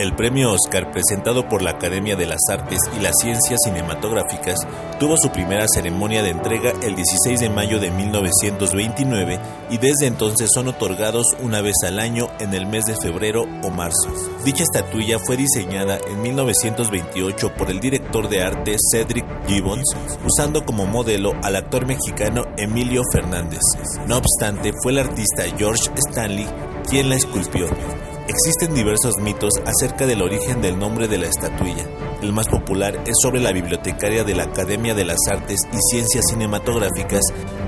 El premio Oscar, presentado por la Academia de las Artes y las Ciencias Cinematográficas, tuvo su primera ceremonia de entrega el 16 de mayo de 1929 y desde entonces son otorgados una vez al año en el mes de febrero o marzo. Dicha estatuilla fue diseñada en 1928 por el director de arte Cedric Gibbons, usando como modelo al actor mexicano Emilio Fernández. No obstante, fue el artista George Stanley quien la esculpió. Existen diversos mitos acerca del origen del nombre de la estatuilla. El más popular es sobre la bibliotecaria de la Academia de las Artes y Ciencias Cinematográficas,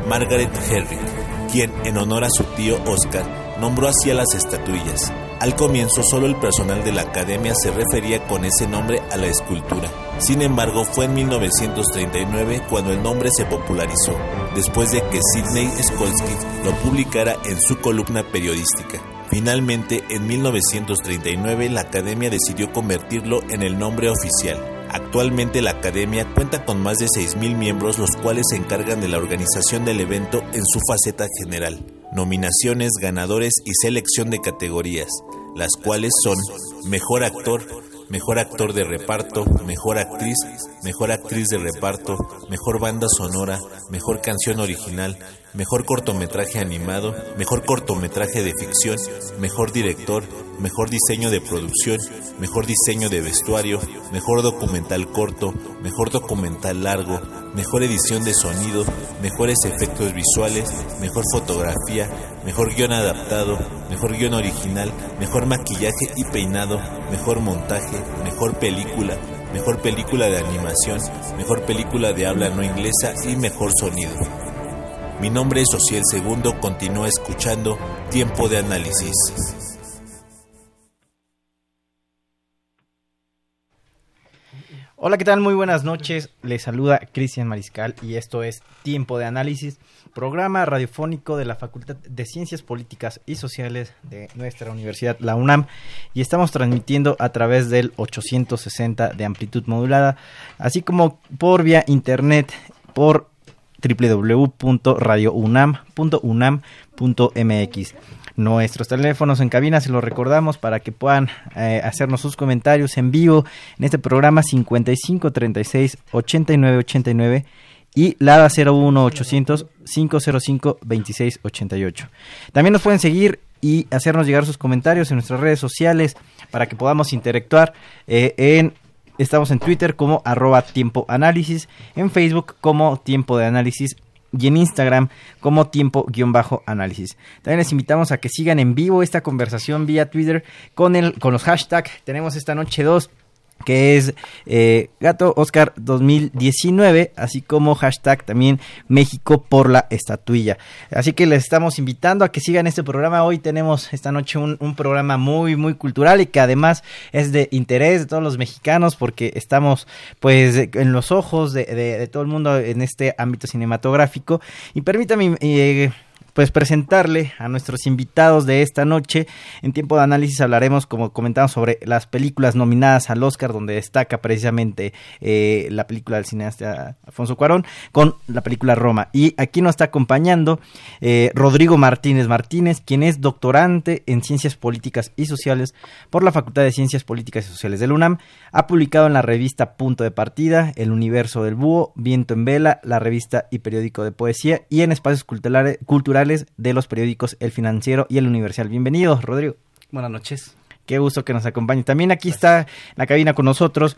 Margaret Herrick, quien, en honor a su tío Oscar, nombró así a las estatuillas. Al comienzo solo el personal de la academia se refería con ese nombre a la escultura. Sin embargo, fue en 1939 cuando el nombre se popularizó, después de que Sidney Skolsky lo publicara en su columna periodística. Finalmente, en 1939 la Academia decidió convertirlo en el nombre oficial. Actualmente la Academia cuenta con más de 6.000 miembros los cuales se encargan de la organización del evento en su faceta general, nominaciones, ganadores y selección de categorías, las cuales son Mejor Actor, Mejor Actor de Reparto, Mejor Actriz, Mejor Actriz de Reparto, Mejor Banda Sonora, Mejor Canción Original, Mejor cortometraje animado, mejor cortometraje de ficción, mejor director, mejor diseño de producción, mejor diseño de vestuario, mejor documental corto, mejor documental largo, mejor edición de sonido, mejores efectos visuales, mejor fotografía, mejor guion adaptado, mejor guion original, mejor maquillaje y peinado, mejor montaje, mejor película, mejor película de animación, mejor película de habla no inglesa y mejor sonido. Mi nombre es Ociel Segundo, continúa escuchando Tiempo de Análisis. Hola, ¿qué tal? Muy buenas noches. Les saluda Cristian Mariscal y esto es Tiempo de Análisis, programa radiofónico de la Facultad de Ciencias Políticas y Sociales de nuestra universidad, la UNAM, y estamos transmitiendo a través del 860 de amplitud modulada, así como por vía internet por www.radiounam.unam.mx. Nuestros teléfonos en cabina se los recordamos para que puedan eh, hacernos sus comentarios en vivo en este programa 55 36 89 89 y LADA 01 800 505 26 88. También nos pueden seguir y hacernos llegar sus comentarios en nuestras redes sociales para que podamos interactuar eh, en Estamos en Twitter como arroba tiempo en Facebook como tiempo de análisis y en Instagram como tiempo-análisis. También les invitamos a que sigan en vivo esta conversación vía Twitter con, el, con los hashtags. Tenemos esta noche dos que es eh, Gato Oscar 2019, así como hashtag también México por la estatuilla. Así que les estamos invitando a que sigan este programa. Hoy tenemos esta noche un, programa muy, muy cultural y que además es de interés de todos los mexicanos porque estamos pues en los ojos de, todo el mundo en este ámbito cinematográfico. Y permítame... Eh, pues presentarle a nuestros invitados de esta noche. En tiempo de análisis hablaremos, como comentamos, sobre las películas nominadas al Oscar, donde destaca precisamente eh, la película del cineasta Alfonso Cuarón con la película Roma. Y aquí nos está acompañando eh, Rodrigo Martínez Martínez, quien es doctorante en Ciencias Políticas y Sociales por la Facultad de Ciencias Políticas y Sociales del UNAM. Ha publicado en la revista Punto de Partida, El Universo del Búho, Viento en Vela, la revista y periódico de poesía y en espacios culturales de los periódicos El Financiero y El Universal. Bienvenido, Rodrigo. Buenas noches. Qué gusto que nos acompañe. También aquí está en la cabina con nosotros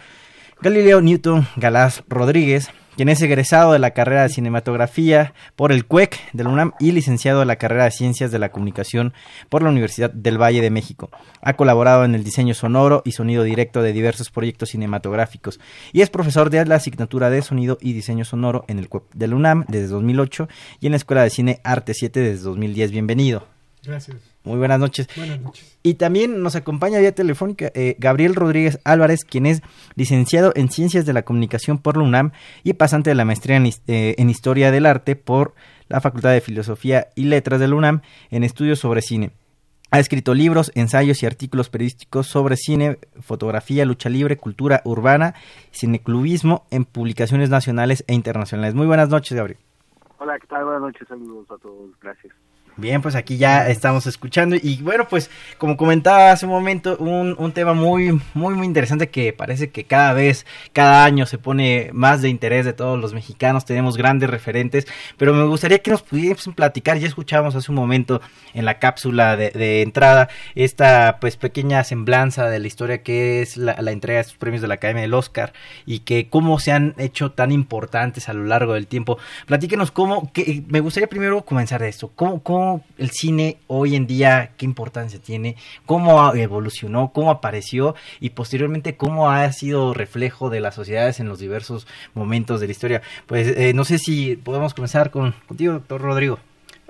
Galileo Newton Galás Rodríguez, quien es egresado de la carrera de cinematografía por el CUEC de la UNAM y licenciado de la carrera de ciencias de la comunicación por la Universidad del Valle de México. Ha colaborado en el diseño sonoro y sonido directo de diversos proyectos cinematográficos y es profesor de la asignatura de sonido y diseño sonoro en el CUEC de la UNAM desde 2008 y en la Escuela de Cine Arte 7 desde 2010. Bienvenido. Gracias. Muy buenas noches. Buenas noches. Y también nos acompaña vía telefónica eh, Gabriel Rodríguez Álvarez, quien es licenciado en Ciencias de la Comunicación por la UNAM y pasante de la maestría en, eh, en Historia del Arte por la Facultad de Filosofía y Letras de la UNAM en estudios sobre cine. Ha escrito libros, ensayos y artículos periodísticos sobre cine, fotografía, lucha libre, cultura urbana, cineclubismo en publicaciones nacionales e internacionales. Muy buenas noches, Gabriel. Hola, ¿qué tal? Buenas noches, saludos a todos, gracias. Bien, pues aquí ya estamos escuchando. Y bueno, pues como comentaba hace un momento, un, un, tema muy, muy, muy interesante que parece que cada vez, cada año se pone más de interés de todos los mexicanos, tenemos grandes referentes, pero me gustaría que nos pudiesen platicar, ya escuchábamos hace un momento en la cápsula de, entrada esta pues pequeña semblanza de la historia que es la, la entrega de estos premios de la Academia del Oscar y que cómo se han hecho tan importantes a lo largo del tiempo. Platíquenos cómo, que, me gustaría primero comenzar de esto, cómo, cómo el cine hoy en día, qué importancia tiene, cómo evolucionó, cómo apareció y posteriormente cómo ha sido reflejo de las sociedades en los diversos momentos de la historia. Pues eh, no sé si podemos comenzar con, contigo, doctor Rodrigo.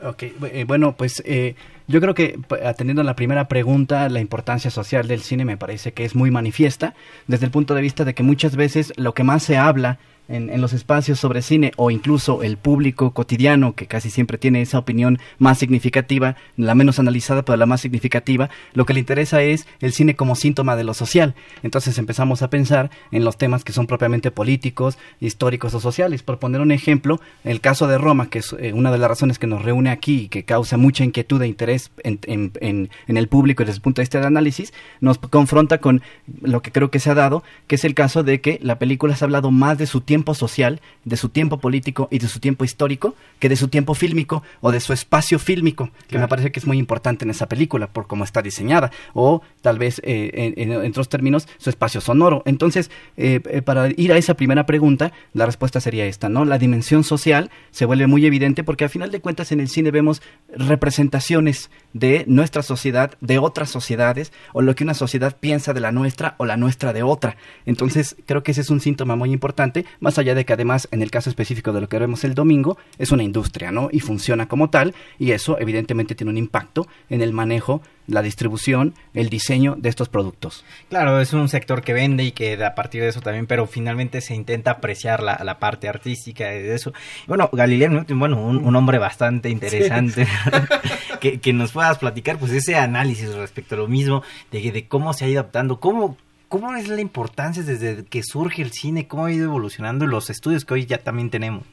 Ok, eh, bueno, pues eh, yo creo que atendiendo a la primera pregunta, la importancia social del cine me parece que es muy manifiesta desde el punto de vista de que muchas veces lo que más se habla en, en, los espacios sobre cine o incluso el público cotidiano que casi siempre tiene esa opinión más significativa, la menos analizada pero la más significativa, lo que le interesa es el cine como síntoma de lo social. Entonces empezamos a pensar en los temas que son propiamente políticos, históricos o sociales. Por poner un ejemplo, el caso de Roma, que es eh, una de las razones que nos reúne aquí y que causa mucha inquietud e interés en, en, en, el público desde el punto de vista de análisis, nos confronta con lo que creo que se ha dado, que es el caso de que la película se ha hablado más de su tiempo tiempo social, de su tiempo político y de su tiempo histórico, que de su tiempo fílmico o de su espacio fílmico, que claro. me parece que es muy importante en esa película por cómo está diseñada, o tal vez eh, en, en, otros términos su espacio sonoro. Entonces, eh, eh, para ir a esa primera pregunta, la respuesta sería esta, ¿no? La dimensión social se vuelve muy evidente porque a final de cuentas en el cine vemos representaciones de nuestra sociedad, de otras sociedades, o lo que una sociedad piensa de la nuestra o la nuestra de otra. Entonces, creo que ese es un síntoma muy importante, más allá de que además, en el caso específico de lo que vemos el domingo, es una industria, ¿no? Y funciona como tal, y eso evidentemente tiene un impacto en el manejo la distribución, el diseño de estos productos. Claro, es un sector que vende y que a partir de eso también, pero finalmente se intenta apreciar la, la parte artística de eso. Bueno, Galileo, bueno, un, un hombre bastante interesante, sí. que, que, nos puedas platicar pues ese análisis respecto a lo mismo, de, de cómo se ha ido adaptando, cómo, cómo es la importancia desde que surge el cine, cómo ha ido evolucionando los estudios que hoy ya también tenemos.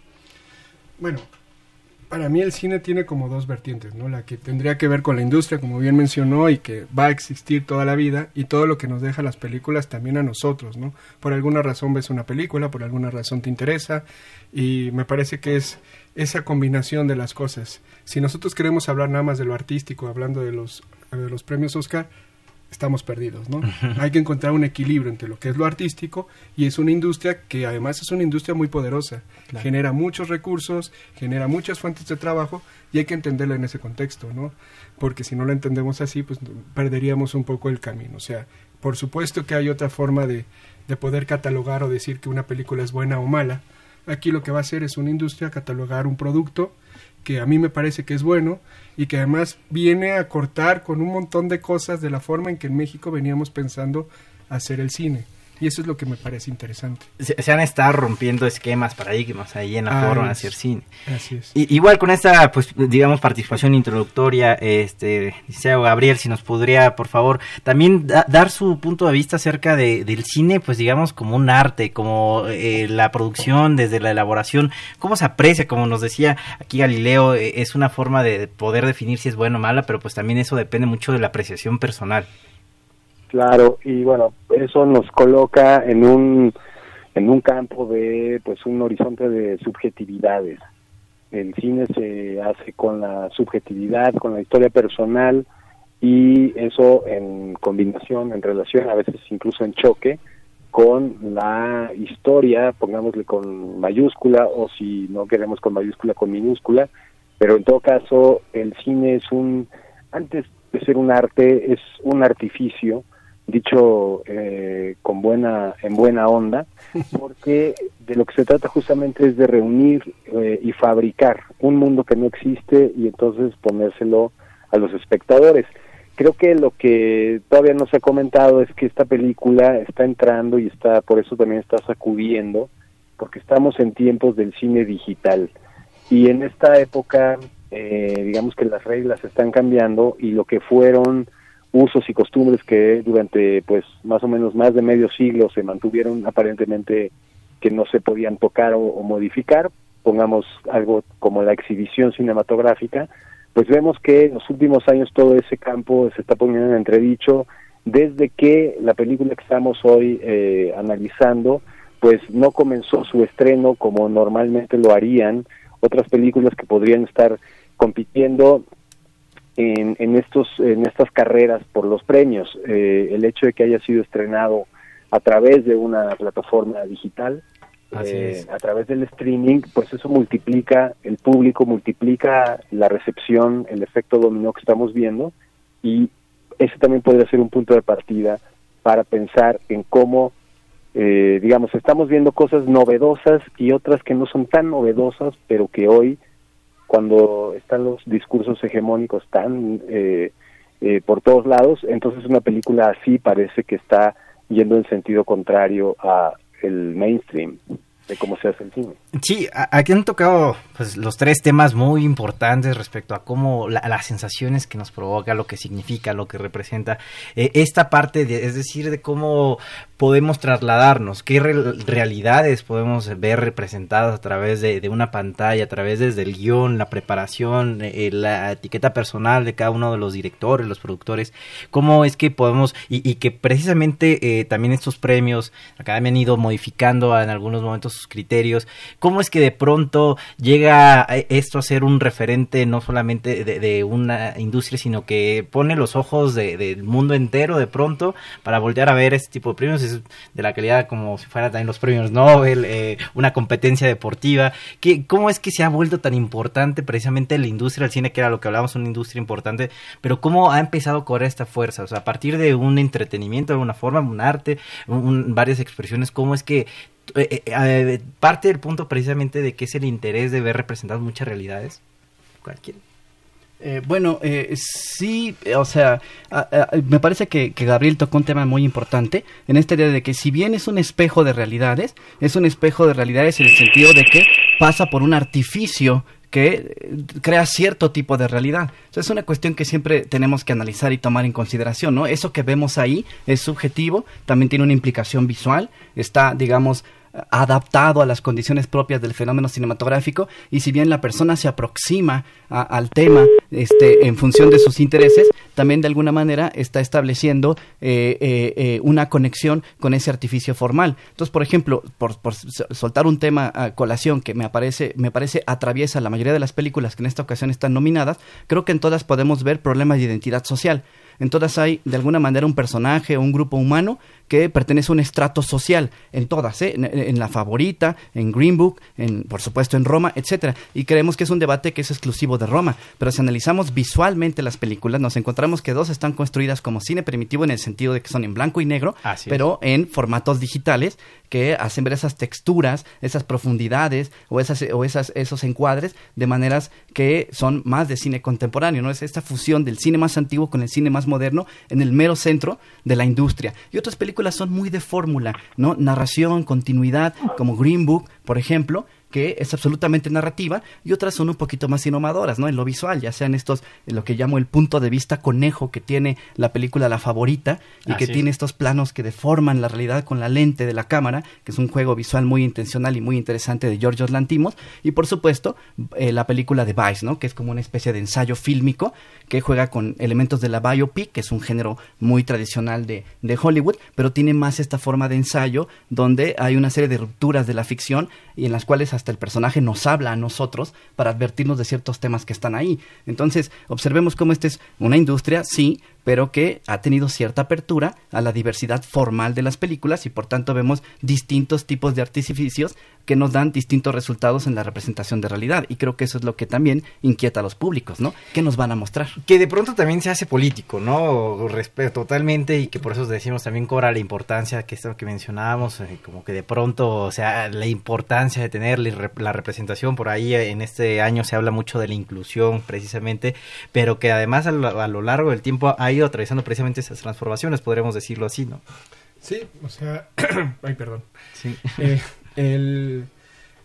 Bueno, para mí el cine tiene como dos vertientes, ¿no? La que tendría que ver con la industria, como bien mencionó, y que va a existir toda la vida, y todo lo que nos deja las películas también a nosotros, ¿no? Por alguna razón ves una película, por alguna razón te interesa, y me parece que es esa combinación de las cosas. Si nosotros queremos hablar nada más de lo artístico, hablando de los, de los premios Oscar, estamos perdidos, ¿no? Hay que encontrar un equilibrio entre lo que es lo artístico y es una industria que además es una industria muy poderosa, claro. genera muchos recursos, genera muchas fuentes de trabajo y hay que entenderla en ese contexto, ¿no? Porque si no la entendemos así, pues perderíamos un poco el camino. O sea, por supuesto que hay otra forma de, de poder catalogar o decir que una película es buena o mala. Aquí lo que va a hacer es una industria catalogar un producto que a mí me parece que es bueno y que además viene a cortar con un montón de cosas de la forma en que en México veníamos pensando hacer el cine. Y eso es lo que me parece interesante. Se, se han estado rompiendo esquemas, paradigmas ahí en la ah, forma de hacer cine. Así es. Y, igual con esta, pues, digamos, participación introductoria, este, Liceo Gabriel, si nos podría, por favor, también da, dar su punto de vista acerca de, del cine, pues, digamos, como un arte, como eh, la producción, desde la elaboración, cómo se aprecia, como nos decía aquí Galileo, eh, es una forma de poder definir si es bueno o mala, pero pues también eso depende mucho de la apreciación personal. Claro, y bueno, eso nos coloca en un en un campo de pues un horizonte de subjetividades. El cine se hace con la subjetividad, con la historia personal y eso en combinación, en relación, a veces incluso en choque, con la historia, pongámosle con mayúscula o si no queremos con mayúscula, con minúscula, pero en todo caso el cine es un, antes de ser un arte, es un artificio, dicho eh, con buena, en buena onda, porque de lo que se trata justamente es de reunir eh, y fabricar un mundo que no existe y entonces ponérselo a los espectadores. Creo que lo que todavía no se ha comentado es que esta película está entrando y está, por eso también está sacudiendo, porque estamos en tiempos del cine digital. Y en esta época, eh, digamos que las reglas están cambiando y lo que fueron usos y costumbres que durante pues más o menos más de medio siglo se mantuvieron aparentemente que no se podían tocar o modificar, pongamos algo como la exhibición cinematográfica, pues vemos que en los últimos años todo ese campo se está poniendo en entredicho desde que la película que estamos hoy eh, analizando pues no comenzó su estreno como normalmente lo harían otras películas que podrían estar compitiendo en, en estos en estas carreras por los premios. Eh, el hecho de que haya sido estrenado a través de una plataforma digital eh, a través del streaming, pues eso multiplica el público, multiplica la recepción, el efecto dominó que estamos viendo y ese también podría ser un punto de partida para pensar en cómo, eh, digamos, estamos viendo cosas novedosas y otras que no son tan novedosas, pero que hoy, cuando están los discursos hegemónicos tan eh, por todos lados, entonces una película así parece que está yendo en sentido contrario a el mainstream de cómo se hace el cine. Sí, aquí han tocado pues, los tres temas muy importantes respecto a cómo las sensaciones que nos provoca, lo que significa, lo que representa. Eh, esta parte, de, es decir, de cómo podemos trasladarnos, qué realidades podemos ver representadas a través de, una pantalla, a través desde guion, la preparación, eh, la etiqueta personal de cada uno de los directores, los productores, cómo es que podemos, y, que precisamente eh, también estos premios, acá me han ido modificando en algunos momentos criterios, cómo es que de pronto llega esto a ser un referente no solamente de, una industria, sino que pone los ojos del mundo entero de pronto para voltear a ver este tipo de premios de la calidad como si fuera también los premios Nobel, eh, una competencia deportiva. ¿Qué, ¿Cómo es que se ha vuelto tan importante precisamente la industria del cine, que era lo que hablábamos, una industria importante, pero cómo ha empezado a correr esta fuerza? O sea, a partir de un entretenimiento de alguna forma, un arte, varias expresiones, ¿cómo es que eh, eh, parte del punto precisamente de que es el interés de ver representadas muchas realidades? Cualquiera. Eh, bueno, eh, sí, o sea, me parece que, Gabriel tocó un tema muy importante en esta idea de que si bien es un espejo de realidades, es un espejo de realidades en el sentido de que pasa por un artificio que eh, crea cierto tipo de realidad. es una cuestión que siempre tenemos que analizar y tomar en consideración, ¿no? Eso que vemos ahí es subjetivo, también tiene una implicación visual, está, digamos, adaptado a las condiciones propias del fenómeno cinematográfico y si bien la persona se aproxima al tema este, en función de sus intereses, también de alguna manera está estableciendo eh, eh, eh, una conexión con ese artificio formal. Entonces, por ejemplo, por, soltar un tema a colación que me, aparece, me parece atraviesa la mayoría de las películas que en esta ocasión están nominadas, creo que en todas podemos ver problemas de identidad social. En todas hay de alguna manera un personaje o un grupo humano que pertenece a un estrato social, en todas, ¿eh? en, la favorita, en Green Book, en, por supuesto en Roma, etcétera. Y creemos que es un debate que es exclusivo de Roma. Pero si analizamos visualmente las películas, nos encontramos que dos están construidas como cine primitivo en el sentido de que son en blanco y negro, pero en formatos digitales que hacen ver esas texturas, esas profundidades o, esas, o esas, esos encuadres de maneras que son más de cine contemporáneo, ¿no? Es esta fusión del cine más antiguo con el cine más moderno en el mero centro de la industria. Y otras películas son muy de fórmula, ¿no? Narración, continuidad, como Green Book, por ejemplo, que es absolutamente narrativa y otras son un poquito más innovadoras, ¿no? En lo visual, ya sean estos, lo que llamo el punto de vista conejo que tiene la película La Favorita y que tiene estos planos que deforman la realidad con la lente de la cámara, que es un juego visual muy intencional y muy interesante de Georgios Lantimos y por supuesto eh, la película de Vice, ¿no? Que es como una especie de ensayo fílmico que juega con elementos de la biopic, que es un género muy tradicional de, de Hollywood, pero tiene más esta forma de ensayo donde hay una serie de rupturas de la ficción y en las cuales hasta el personaje nos habla a nosotros para advertirnos de ciertos temas que están ahí. Entonces, observemos cómo esta es una industria, sí, pero que ha tenido cierta apertura a la diversidad formal de las películas y por tanto vemos distintos tipos de artificios que nos dan distintos resultados en la representación de realidad y creo que eso es lo que también inquieta a los públicos, ¿no? ¿Qué nos van a mostrar? Que de pronto también se hace político, ¿no? Respeto totalmente y que por eso decimos también cobra la importancia que esto que mencionábamos, eh, como que de pronto, o sea, la importancia de tener la representación por ahí eh, en este año se habla mucho de la inclusión precisamente, pero que además a lo, a lo largo del tiempo ha ido atravesando precisamente esas transformaciones, podríamos decirlo así, ¿no? Sí, o sea, ay, perdón. Sí. Eh, el,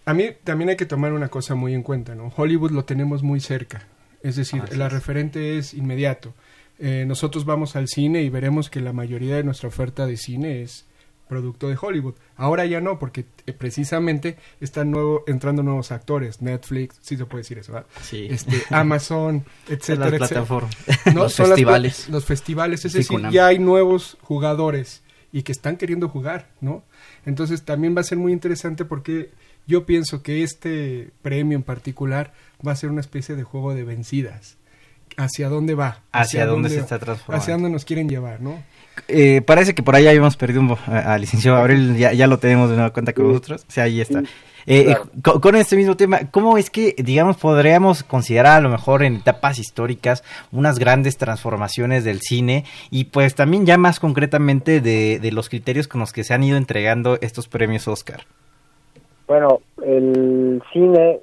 a mí también hay que tomar una cosa muy en cuenta, ¿no? Hollywood lo tenemos muy cerca, es decir, la referente es inmediato. Eh, nosotros vamos al cine y veremos que la mayoría de nuestra oferta de cine es producto de Hollywood. Ahora ya no, porque eh, precisamente están nuevo, entrando nuevos actores, Netflix, sí se puede decir eso, ¿verdad? Sí. Este, Amazon, etcétera, etcétera. ¿No? los festivales. los festivales, es decir, ya hay nuevos jugadores y que están queriendo jugar, ¿no? Entonces también va a ser muy interesante porque yo pienso que este premio en particular va a ser una especie de juego de vencidas. ¿Hacia dónde va? ¿Hacia, dónde, se está transformando? ¿Hacia dónde nos quieren llevar, no? Eh, parece que por ahí habíamos perdido un, al licenciado Gabriel, ya, ya lo tenemos de nueva cuenta con nosotros. O sea, ahí está. Eh, con, este mismo tema, ¿cómo es que, digamos, podríamos considerar a lo mejor en etapas históricas unas grandes transformaciones del cine y pues también ya más concretamente de, de los criterios con los que se han ido entregando estos premios Oscar? Bueno, el cine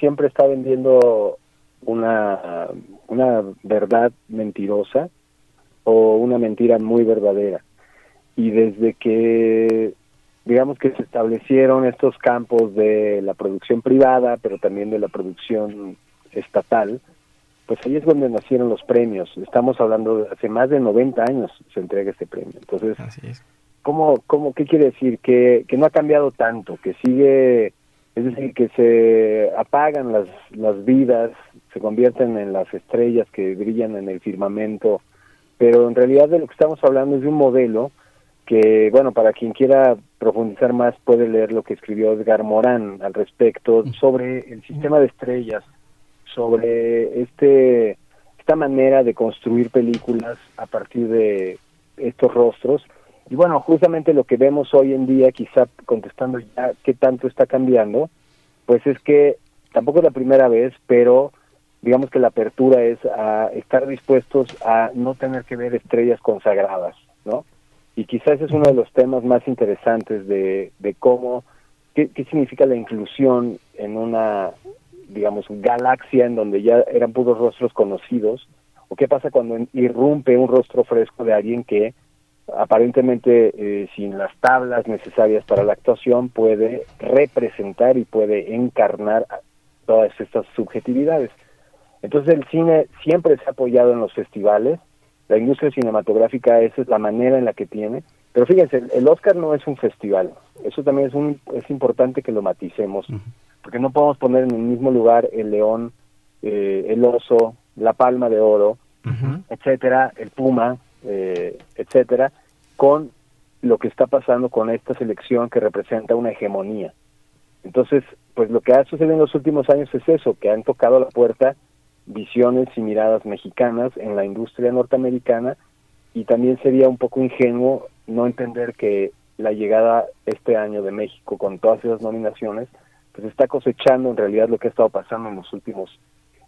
siempre está vendiendo una, una verdad mentirosa o una mentira muy verdadera. Y desde que digamos que se establecieron estos campos de la producción privada, pero también de la producción estatal, pues ahí es donde nacieron los premios. Estamos hablando de hace más de 90 años se entrega este premio. Entonces, ¿cómo, cómo, ¿qué quiere decir? Que, que no ha cambiado tanto, que sigue, es decir, que se apagan las, las vidas, se convierten en las estrellas que brillan en el firmamento, pero en realidad de lo que estamos hablando es de un modelo que, bueno, para quien quiera profundizar más puede leer lo que escribió Edgar Morán al respecto sobre el sistema de estrellas, sobre este esta manera de construir películas a partir de estos rostros. Y bueno, justamente lo que vemos hoy en día, quizá contestando ya qué tanto está cambiando, pues es que tampoco es la primera vez, pero digamos que la apertura es a estar dispuestos a no tener que ver estrellas consagradas, ¿no? y quizás es uno de los temas más interesantes de, de cómo, qué, significa la inclusión en una, digamos, galaxia en donde ya eran puros rostros conocidos, o qué pasa cuando irrumpe un rostro fresco de alguien que aparentemente eh, sin las tablas necesarias para la actuación puede representar y puede encarnar todas estas subjetividades. Entonces el cine siempre se ha apoyado en los festivales, la industria cinematográfica esa es la manera en la que tiene. Pero fíjense, el Oscar no es un festival. Eso también es, un, es importante que lo maticemos, porque no podemos poner en el mismo lugar el león, eh, el oso, la palma de oro, etcétera, el puma, eh, etcétera, con lo que está pasando con esta selección que representa una hegemonía. Entonces, pues lo que ha sucedido en los últimos años es eso, que han tocado la puerta visiones y miradas mexicanas en la industria norteamericana y también sería un poco ingenuo no entender que la llegada este año de México con todas esas nominaciones pues está cosechando en realidad lo que ha estado pasando en los últimos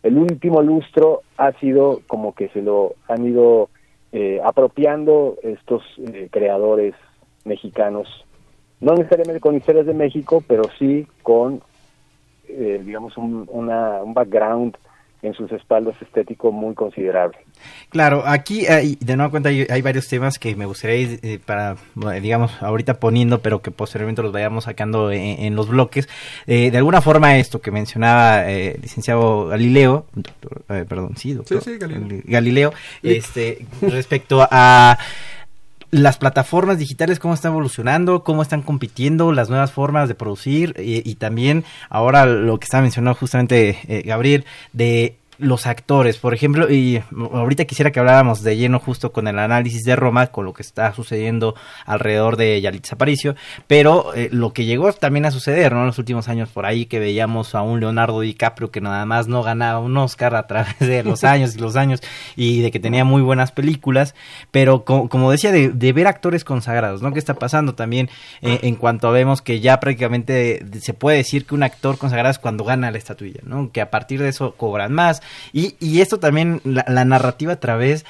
el último lustro ha sido como que se lo han ido eh, apropiando estos eh, creadores mexicanos no necesariamente con historias de México pero sí con eh, digamos un, una, un background en sus espaldas estético muy considerable. Claro, aquí hay, de nueva cuenta hay, varios temas que me gustaría ir eh, para, digamos, ahorita poniendo, pero que posteriormente los vayamos sacando en, los bloques. Eh, de alguna forma esto que mencionaba el eh, licenciado Galileo, perdón, sí, doctor, Galileo, Galileo este, respecto a las plataformas digitales, cómo están evolucionando, cómo están compitiendo, las nuevas formas de producir y, también ahora lo que estaba mencionando justamente eh, Gabriel, de los actores, por ejemplo, y ahorita quisiera que habláramos de lleno justo con el análisis de Roma, con lo que está sucediendo alrededor de Yalitza Aparicio, pero eh, lo que llegó también a suceder, ¿no? En los últimos años por ahí que veíamos a un Leonardo DiCaprio que nada más no ganaba un Oscar a través de los años y los años y de que tenía muy buenas películas, pero como decía, de, ver actores consagrados, ¿no? ¿Qué está pasando también eh, en cuanto a vemos que ya prácticamente se puede decir que un actor consagrado es cuando gana la estatuilla, ¿no? Que a partir de eso cobran más, y, y esto también, la, narrativa a través,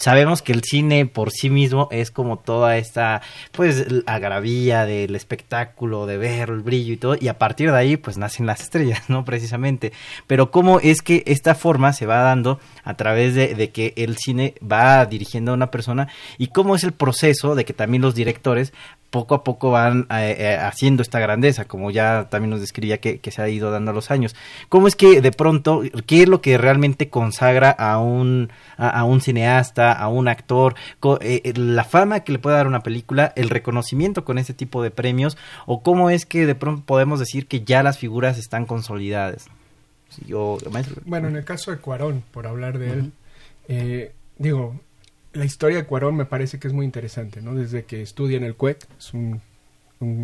sabemos que el cine por sí mismo es como toda esta, pues, agravía del espectáculo, de ver el brillo y todo, y a partir de ahí, pues, nacen las estrellas, ¿no? Precisamente. Pero cómo es que esta forma se va dando a través de, de que el cine va dirigiendo a una persona y cómo es el proceso de que también los directores poco a poco van eh, eh, haciendo esta grandeza, como ya también nos describía que, se ha ido dando a los años. ¿Cómo es que de pronto, qué es lo que realmente consagra a un, a, un cineasta, a un actor, eh, la fama que le puede dar una película, el reconocimiento con ese tipo de premios, o cómo es que de pronto podemos decir que ya las figuras están consolidadas? yo, bueno, en el caso de Cuarón, por hablar de él, digo, la historia de Cuarón me parece que es muy interesante, ¿no? Desde que estudia en el CUEC, es un,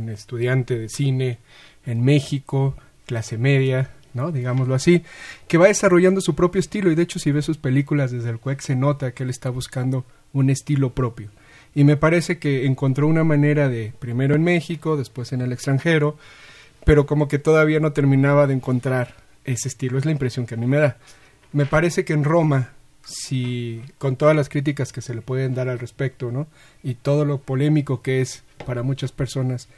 estudiante de cine en México, clase media, ¿no? Digámoslo así, que va desarrollando su propio estilo y de hecho si ve sus películas desde el CUEC se nota que él está buscando un estilo propio. Y me parece que encontró una manera de, primero en México, después en el extranjero, pero como que todavía no terminaba de encontrar ese estilo, es la impresión que a mí me da. Me parece que en Roma si con todas las críticas que se le pueden dar al respecto, ¿no? Y todo lo polémico que es para muchas personas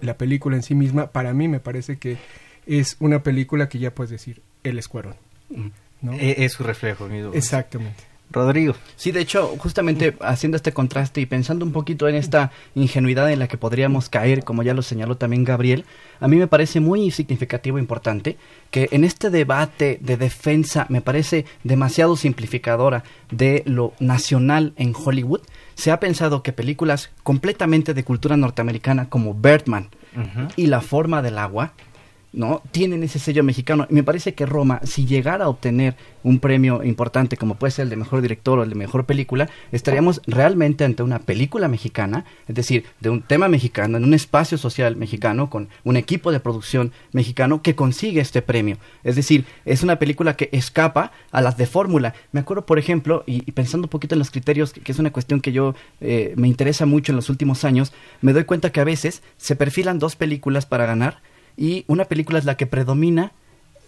la película en sí misma, para mí me parece que es una película que ya puedes decir, el escuadrón. ¿no? E-, es, su reflejo, mi Exactamente. Rodrigo. Sí, de hecho, justamente haciendo este contraste y pensando un poquito en esta ingenuidad en la que podríamos caer, como ya lo señaló también Gabriel, a mí me parece muy significativo e importante que en este debate de defensa, me parece demasiado simplificadora de lo nacional en Hollywood, se ha pensado que películas completamente de cultura norteamericana como Birdman y La forma del agua ¿no? Tienen ese sello mexicano. Y me parece que Roma, si llegara a obtener un premio importante como puede ser el de mejor director o el de mejor película, estaríamos realmente ante una película mexicana, es decir, de un tema mexicano, en un espacio social mexicano, con un equipo de producción mexicano que consigue este premio. Es decir, es una película que escapa a las de fórmula. Me acuerdo, por ejemplo, y, pensando un poquito en los criterios, que, es una cuestión que yo eh, me interesa mucho en los últimos años, me doy cuenta que a veces se perfilan dos películas para ganar, y una película es la que predomina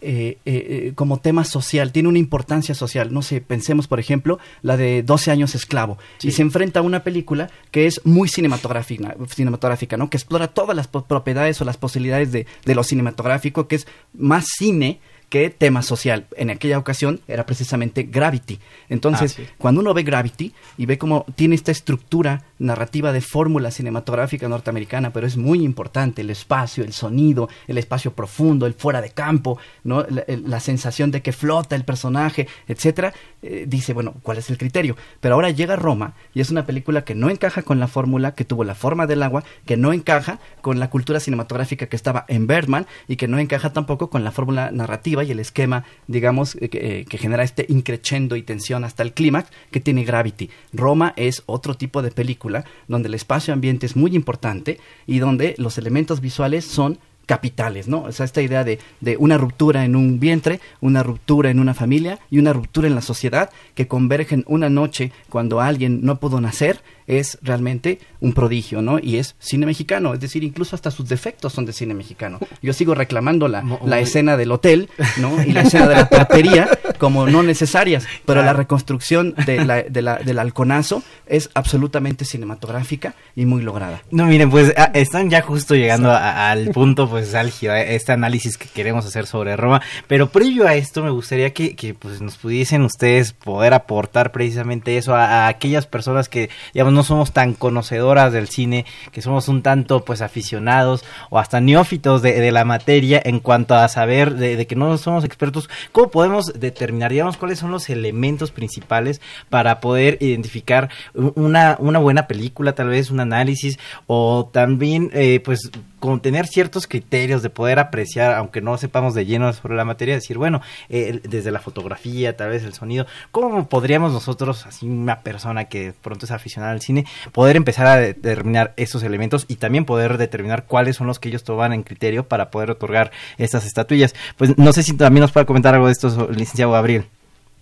eh, eh, eh, como tema social, tiene una importancia social. No sé, pensemos, por ejemplo, la de 12 años esclavo. Y se enfrenta a una película que es muy cinematográfica, cinematográfica, ¿no? Que explora todas las propiedades o las posibilidades de, de lo cinematográfico, que es más cine que tema social. En aquella ocasión era precisamente Gravity. Entonces, ah, cuando uno ve Gravity y ve cómo tiene esta estructura narrativa de fórmula cinematográfica norteamericana, pero es muy importante el espacio, el sonido, el espacio profundo, el fuera de campo, ¿no? la, sensación de que flota el personaje, etcétera, eh, dice, bueno, ¿cuál es el criterio? Pero ahora llega Roma y es una película que no encaja con la fórmula, que tuvo la forma del agua, que no encaja con la cultura cinematográfica que estaba en Bergman y que no encaja tampoco con la fórmula narrativa y el esquema, digamos, eh, eh, que, genera este increchendo y tensión hasta el clímax que tiene Gravity. Roma es otro tipo de película donde el espacio ambiente es muy importante y donde los elementos visuales son capitales, ¿no? O sea, esta idea de, de, una ruptura en un vientre, una ruptura en una familia y una ruptura en la sociedad que convergen una noche cuando alguien no pudo nacer es realmente un prodigio, ¿no? Y es cine mexicano, es decir, incluso hasta sus defectos son de cine mexicano. Yo sigo reclamando la, la escena del hotel, ¿no? Y la escena de la platería como no necesarias, pero la reconstrucción de la, de la, del halconazo es absolutamente cinematográfica y muy lograda. No, miren, pues ah, están ya justo llegando al punto, pues álgido, eh, este análisis que queremos hacer sobre Roma, pero previo a esto me gustaría que, que pues nos pudiesen ustedes poder aportar precisamente eso a, a aquellas personas que, digamos, no somos tan conocedoras del cine, que somos un tanto pues aficionados o hasta neófitos de, la materia en cuanto a saber de, que no somos expertos, ¿cómo podemos determinar, digamos, cuáles son los elementos principales para poder identificar una, una buena película, tal vez un análisis o también eh, pues con tener ciertos criterios de poder apreciar, aunque no sepamos de lleno sobre la materia, decir, bueno, eh, desde la fotografía, tal vez el sonido, ¿cómo podríamos nosotros, así una persona que pronto es aficionada al cine, poder empezar a determinar esos elementos y también poder determinar cuáles son los que ellos toman en criterio para poder otorgar estas estatuillas? Pues no sé si también nos puede comentar algo de esto, licenciado Gabriel.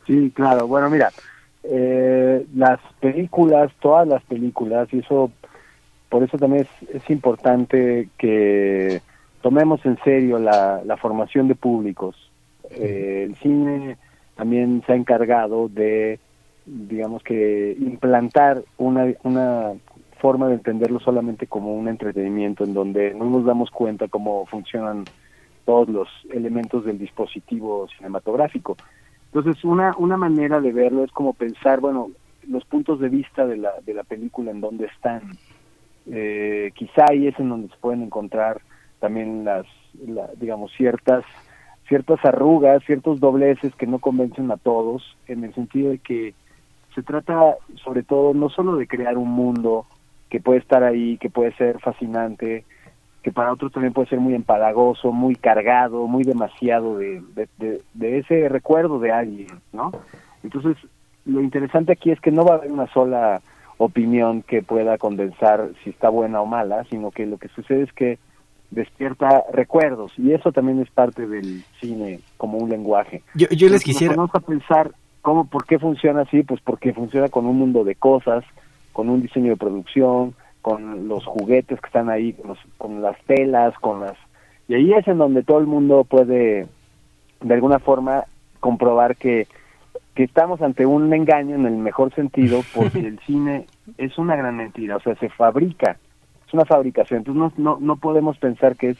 Sí, claro. Bueno, mira, eh, las películas, todas las películas, y eso por eso también es, importante que tomemos en serio la, formación de públicos. Eh, el cine también se ha encargado de, digamos que, implantar una, una forma de entenderlo solamente como un entretenimiento en donde no nos damos cuenta cómo funcionan todos los elementos del dispositivo cinematográfico. Entonces, una, una manera de verlo es como pensar, bueno, los puntos de vista de la, de la película en dónde están eh, quizá ahí es en donde se pueden encontrar también las, digamos, ciertas ciertas arrugas, ciertos dobleces que no convencen a todos, en el sentido de que se trata sobre todo no solo de crear un mundo que puede estar ahí, que puede ser fascinante, que para otros también puede ser muy empalagoso, muy cargado, muy demasiado de, de, de ese recuerdo de alguien, ¿no? Entonces, lo interesante aquí es que no va a haber una sola opinión que pueda condensar si está buena o mala, sino que lo que sucede es que despierta recuerdos y eso también es parte del cine como un lenguaje. Yo, yo les quisiera... Vamos a pensar cómo, por qué funciona así, pues porque funciona con un mundo de cosas, con un diseño de producción, con los juguetes que están ahí, con, con las telas, con las... Y ahí es en donde todo el mundo puede, de alguna forma, comprobar que que estamos ante un engaño en el mejor sentido porque el cine es una gran mentira, o sea, se fabrica, es una fabricación, entonces no, no, no podemos pensar que es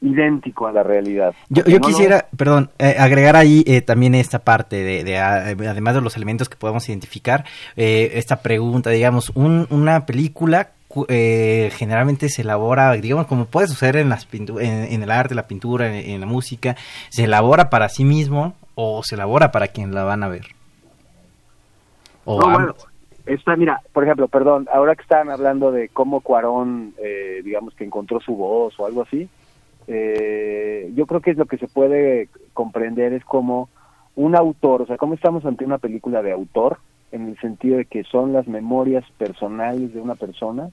idéntico a la realidad. Yo, yo quisiera, perdón, eh, agregar ahí eh, también esta parte de, de, además de los elementos que podemos identificar, eh, esta pregunta, digamos, un, una película generalmente se elabora, digamos, como puede suceder en, las en, el arte, la pintura, en, la música, se elabora para sí mismo o se elabora para quien la van a ver no, bueno, esta, mira, por ejemplo, perdón, ahora que estaban hablando de cómo Cuarón, eh, digamos que encontró su voz o algo así, eh, yo creo que es lo que se puede comprender es como un autor, o sea, cómo estamos ante una película de autor, en el sentido de que son las memorias personales de una persona,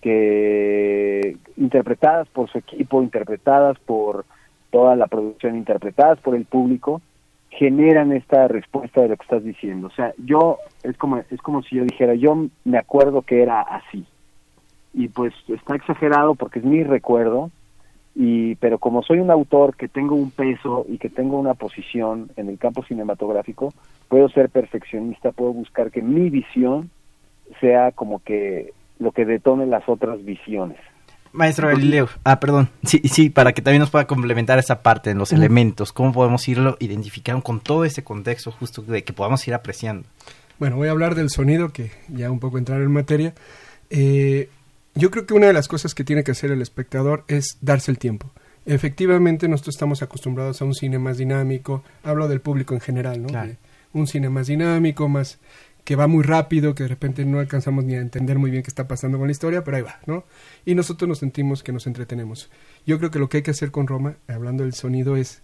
que interpretadas por su equipo, interpretadas por toda la producción, interpretadas por el público, generan esta respuesta de lo que estás diciendo. O sea, yo es como es como si yo dijera, yo me acuerdo que era así. Y pues está exagerado porque es mi recuerdo y pero como soy un autor que tengo un peso y que tengo una posición en el campo cinematográfico, puedo ser perfeccionista, puedo buscar que mi visión sea como que lo que detone las otras visiones. Maestro Galileo, ah, perdón, sí, sí, para que también nos pueda complementar esa parte en los elementos, cómo podemos irlo identificando con todo ese contexto justo de que podamos ir apreciando. Bueno, voy a hablar del sonido, que ya un poco entrar en materia. Eh, yo creo que una de las cosas que tiene que hacer el espectador es darse el tiempo. Efectivamente, nosotros estamos acostumbrados a un cine más dinámico, hablo del público en general, ¿no? un cine más dinámico, más que va muy rápido, que de repente no alcanzamos ni a entender muy bien qué está pasando con la historia, pero ahí va, ¿no? Y nosotros nos sentimos que nos entretenemos. Yo creo que lo que hay que hacer con Roma, hablando del sonido, es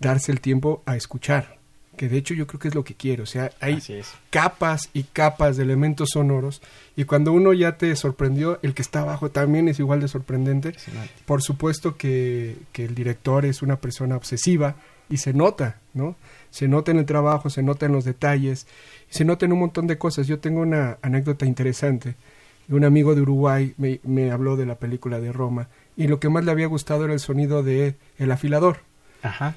darse el tiempo a escuchar, que de hecho yo creo que es lo que quiero, o sea, hay capas y capas de elementos sonoros y cuando uno ya te sorprendió, el que está abajo también es igual de sorprendente. Por supuesto que, que el director es una persona obsesiva y se nota, ¿no? Se nota en el trabajo, se nota en los detalles se noten un montón de cosas. Yo tengo una anécdota interesante. Un amigo de Uruguay me, me, habló de la película de Roma y lo que más le había gustado era el sonido de el afilador. Ajá.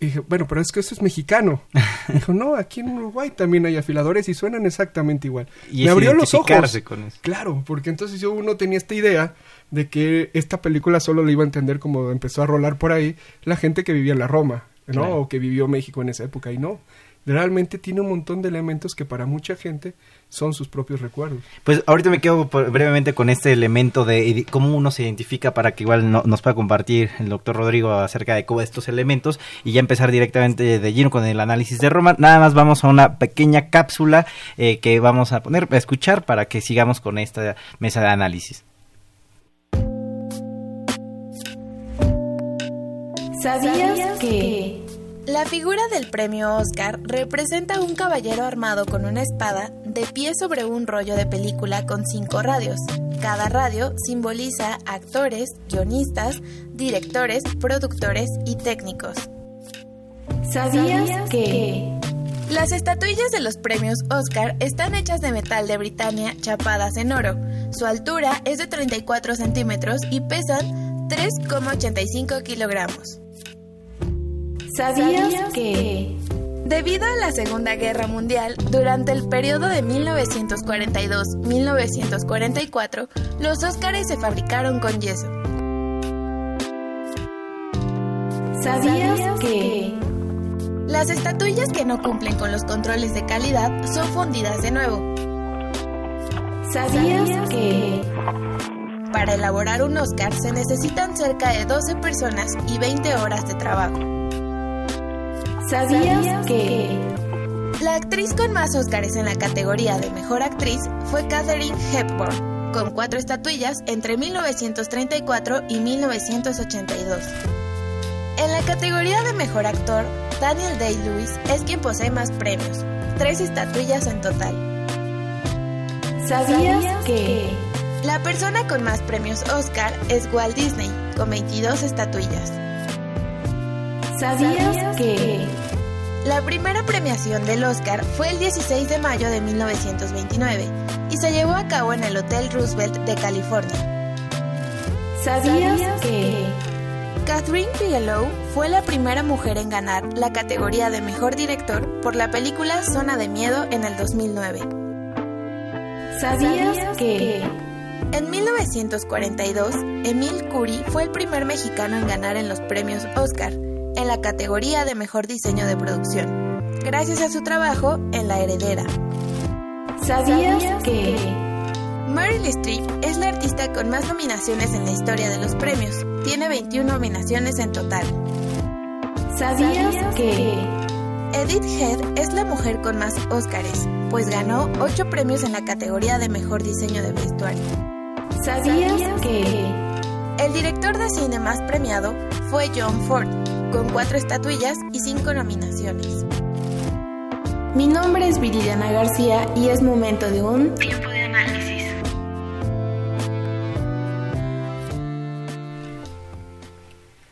Y dije, bueno, pero es que eso es mexicano. dijo, no, aquí en Uruguay también hay afiladores y suenan exactamente igual. Y me abrió los ojos. Con eso. Claro, porque entonces yo uno tenía esta idea de que esta película solo lo iba a entender como empezó a rolar por ahí la gente que vivía en la Roma, ¿no? O que vivió México en esa época y no realmente tiene un montón de elementos que para mucha gente son sus propios recuerdos. Pues ahorita me quedo brevemente con este elemento de cómo uno se identifica para que igual nos pueda compartir el doctor Rodrigo acerca de cómo estos elementos y ya empezar directamente de lleno con el análisis de Roma. Nada más vamos a una pequeña cápsula eh, que vamos a poner a escuchar para que sigamos con esta mesa de análisis. ¿Sabías que... La figura del premio Oscar representa un caballero armado con una espada de pie sobre un rollo de película con cinco radios. Cada radio simboliza actores, guionistas, directores, productores y técnicos. ¿Sabías que... Las estatuillas de los premios Oscar están hechas de metal de Britania chapadas en oro. Su altura es de 34 centímetros y pesan 3,85 kilogramos. ¿Sabías que... Debido a la Segunda Guerra Mundial, durante el periodo de 1942-1944, los Óscares se fabricaron con yeso. ¿Sabías que... Las estatuillas que no cumplen con los controles de calidad son fundidas de nuevo. ¿Sabías que... Para elaborar un Oscar se necesitan cerca de 12 personas y 20 horas de trabajo. ¿Sabías que... La actriz con más Oscars en la categoría de Mejor Actriz fue Katherine Hepburn, con cuatro estatuillas entre 1934 y 1982. En la categoría de Mejor Actor, Daniel Day-Lewis es quien posee más premios, tres estatuillas en total. ¿Sabías que... La persona con más premios Oscar es Walt Disney, con 22 estatuillas. ¿Sabías que... La primera premiación del Oscar fue el 16 de mayo de 1929 y se llevó a cabo en el Hotel Roosevelt de California. ¿Sabías que... Catherine Bigelow fue la primera mujer en ganar la categoría de Mejor Director por la película Zona de Miedo en el 2009. ¿Sabías que... En 1942, Emil Curie fue el primer mexicano en ganar en los premios Oscar en la categoría de Mejor Diseño de Producción, gracias a su trabajo en La Heredera. ¿Sabías que... Meryl Streep es la artista con más nominaciones en la historia de los premios. Tiene 21 nominaciones en total. ¿Sabías que... Edith Head es la mujer con más Óscares, pues ganó 8 premios en la categoría de Mejor Diseño de Vestuario. ¿Sabías que... El director de cine más premiado fue John Ford, con cuatro estatuillas y cinco nominaciones. Mi nombre es Viridiana García y es momento de un tiempo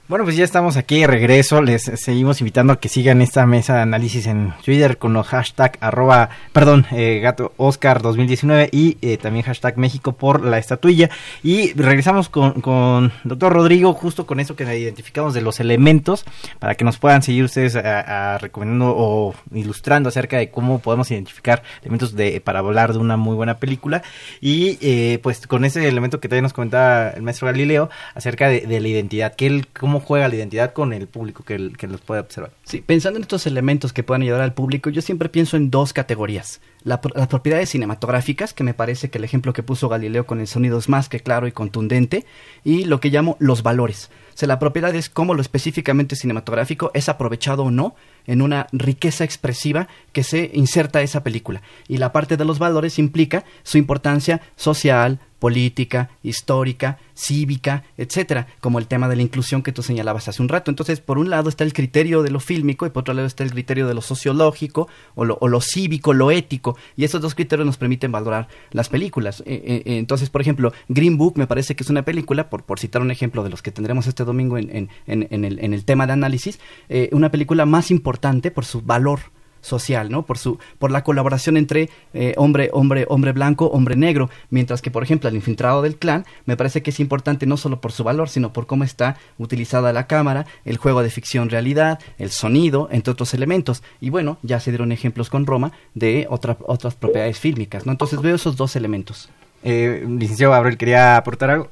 Bueno, pues ya estamos aquí de regreso. Les seguimos invitando a que sigan esta mesa de análisis en Twitter con los hashtag arroba, perdón, eh, gato Oscar 2019 y eh, también hashtag México por la estatuilla. Y regresamos con, con doctor Rodrigo, justo con eso que identificamos de los elementos, para que nos puedan seguir ustedes a recomendando o ilustrando acerca de cómo podemos identificar elementos de para hablar de una muy buena película. Y eh, pues con ese elemento que también nos comentaba el maestro Galileo acerca de, de la identidad, que él, cómo juega la identidad con el público que, los puede observar. Sí, pensando en estos elementos que puedan ayudar al público, yo siempre pienso en dos categorías. La, las propiedades cinematográficas, que me parece que el ejemplo que puso Galileo con el sonido es más que claro y contundente, y lo que llamo los valores. Sea, la propiedad es cómo lo específicamente cinematográfico es aprovechado o no en una riqueza expresiva que se inserta a esa película. Y la parte de los valores implica su importancia social, política, histórica, cívica, etcétera, como el tema de la inclusión que tú señalabas hace un rato. Entonces, por un lado está el criterio de lo fílmico y por otro lado está el criterio de lo sociológico o lo, cívico, lo ético, y esos dos criterios nos permiten valorar las películas. Eh, eh, entonces, por ejemplo, Green Book me parece que es una película, por, por citar un ejemplo de los que tendremos este domingo en, en, en, el, en el, tema de análisis, eh, una película más importante por su valor social, ¿no? Por su, por la colaboración entre eh, hombre, hombre, hombre blanco, hombre negro, mientras que, por ejemplo, el infiltrado del clan me parece que es importante no solo por su valor, sino por cómo está utilizada la cámara, el juego de ficción realidad, el sonido, entre otros elementos. Y bueno, ya se dieron ejemplos con Roma de otras otras propiedades fílmicas, ¿no? Entonces veo esos dos elementos. Eh, licenciado Gabriel, ¿quería aportar algo?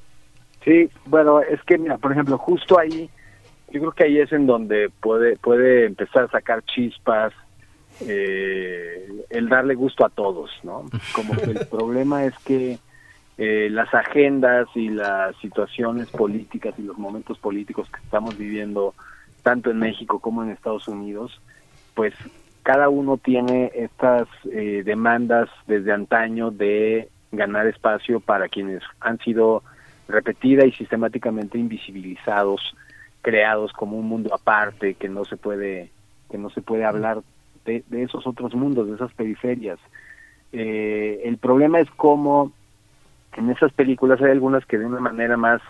Sí, bueno, es que, mira, por ejemplo, justo ahí, yo creo que ahí es en donde puede, puede empezar a sacar chispas, eh, el darle gusto a todos, ¿no? Como que el problema es que eh, las agendas y las situaciones políticas y los momentos políticos que estamos viviendo tanto en México como en Estados Unidos, pues cada uno tiene estas eh, demandas desde antaño de ganar espacio para quienes han sido repetida y sistemáticamente invisibilizados creados como un mundo aparte que no se puede que no se puede hablar de, de esos otros mundos, de esas periferias. Eh, el problema es cómo en esas películas hay algunas que de una manera más,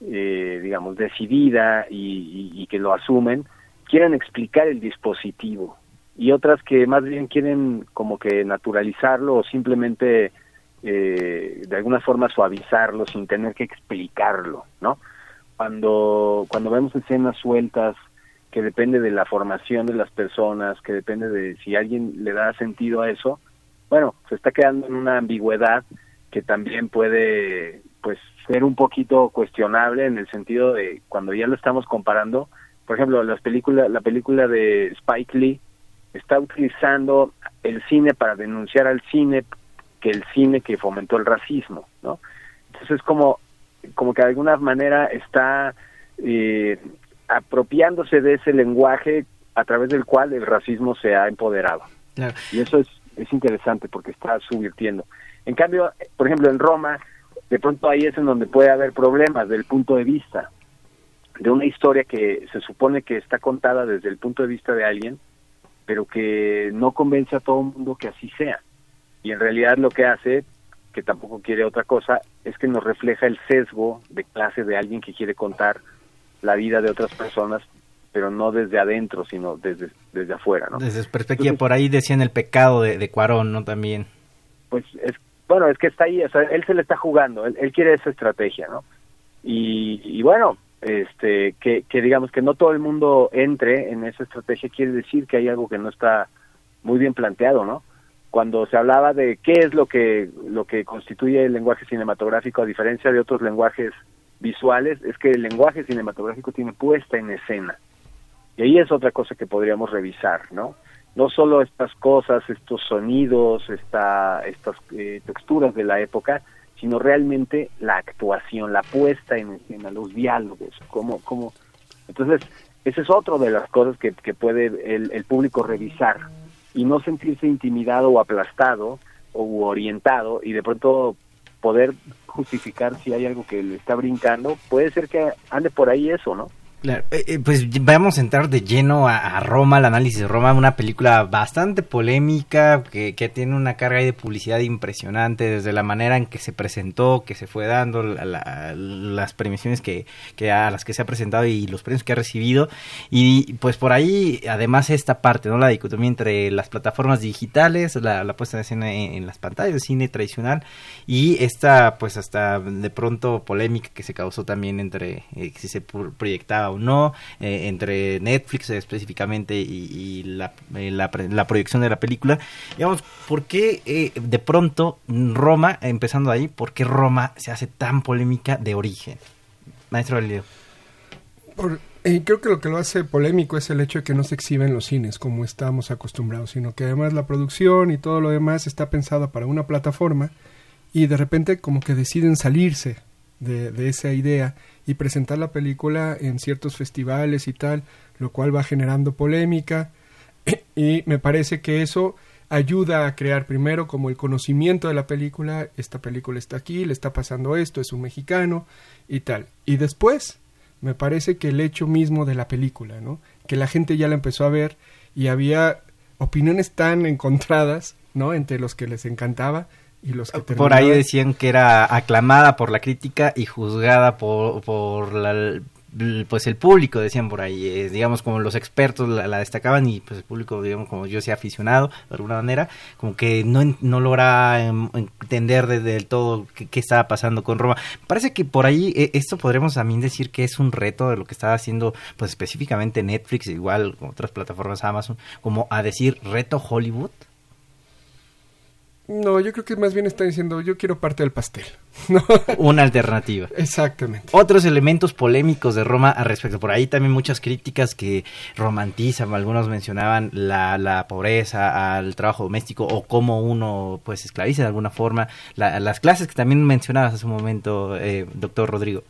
eh, digamos, decidida y, y, que lo asumen, quieren explicar el dispositivo y otras que más bien quieren como que naturalizarlo o simplemente eh, de alguna forma suavizarlo sin tener que explicarlo, ¿no? Cuando, cuando vemos escenas sueltas que depende de la formación de las personas, que depende de si alguien le da sentido a eso, bueno, se está quedando en una ambigüedad que también puede pues ser un poquito cuestionable en el sentido de cuando ya lo estamos comparando, por ejemplo, las películas la película de Spike Lee está utilizando el cine para denunciar al cine que el cine que fomentó el racismo, ¿no? Entonces como como que de alguna manera está eh, apropiándose de ese lenguaje a través del cual el racismo se ha empoderado. Y eso es, es interesante porque está subvirtiendo. En cambio, por ejemplo, en Roma, de pronto ahí es en donde puede haber problemas del punto de vista de una historia que se supone que está contada desde el punto de vista de alguien, pero que no convence a todo el mundo que así sea. Y en realidad lo que hace, que tampoco quiere otra cosa, es que nos refleja el sesgo de clase de alguien que quiere contar la vida de otras personas, pero no desde adentro, sino desde, desde afuera, ¿no? Desde perspectiva, por ahí decían el pecado de, de Cuarón, ¿no? También. Pues es bueno, es que está ahí, o sea, él se le está jugando, él, quiere esa estrategia, ¿no? Y, bueno, este, que, que digamos que no todo el mundo entre en esa estrategia quiere decir que hay algo que no está muy bien planteado, ¿no? Cuando se hablaba de qué es lo que lo que constituye el lenguaje cinematográfico a diferencia de otros lenguajes visuales, es que el lenguaje cinematográfico tiene puesta en escena. Y ahí es otra cosa que podríamos revisar, ¿no? no solo estas cosas, estos sonidos, esta, estas eh, texturas de la época, sino realmente la actuación, la puesta en escena, los diálogos, cómo, cómo... Entonces, ese es otro de las cosas que, que puede el, el, público revisar y no sentirse intimidado o aplastado o orientado y de pronto poder justificar si hay algo que le está brincando, puede ser que ande por ahí eso, ¿no? Claro, eh, eh, pues vamos a entrar de lleno a, Roma, el análisis de Roma, una película bastante polémica, que, que, tiene una carga de publicidad impresionante, desde la manera en que se presentó, que se fue dando, las premiaciones que, que, a las que se ha presentado y los premios que ha recibido. Y pues por ahí, además, esta parte, ¿no? La dicotomía entre las plataformas digitales, la, puesta de escena en, las pantallas de cine tradicional, y esta, pues hasta de pronto polémica que se causó también entre eh, si se proyectaba o no, eh, entre Netflix específicamente y, la, eh, la, proyección de la película. Digamos, ¿por qué eh, de pronto Roma, empezando ahí, por qué Roma se hace tan polémica de origen? Maestro Galileo. creo que lo que lo hace polémico es el hecho de que no se exhiben los cines como estamos acostumbrados, sino que además la producción y todo lo demás está pensada para una plataforma y de repente como que deciden salirse de, esa idea y presentar la película en ciertos festivales y tal, lo cual va generando polémica y me parece que eso ayuda a crear primero como el conocimiento de la película, esta película está aquí, le está pasando esto, es un mexicano y tal. Y después me parece que el hecho mismo de la película, ¿no? Que la gente ya la empezó a ver y había opiniones tan encontradas, ¿no? Entre los que les encantaba por ahí decían que era aclamada por la crítica y juzgada por, por la, pues el público decían por ahí eh, digamos como los expertos la, destacaban y pues el público digamos como yo sea aficionado de alguna manera como que no, no logra em, entender del todo qué, estaba pasando con Roma. Parece que por ahí eh, esto podremos también decir que es un reto de lo que estaba haciendo pues específicamente Netflix igual otras plataformas Amazon como a decir reto Hollywood no, yo creo que más bien está diciendo, yo quiero parte del pastel. Una alternativa. Exactamente. Otros elementos polémicos de Roma al respecto. Por ahí también muchas críticas que romantizan, algunos mencionaban la, la pobreza, al trabajo doméstico o cómo uno pues esclaviza de alguna forma. las clases que también mencionabas hace un momento, eh, doctor Rodrigo.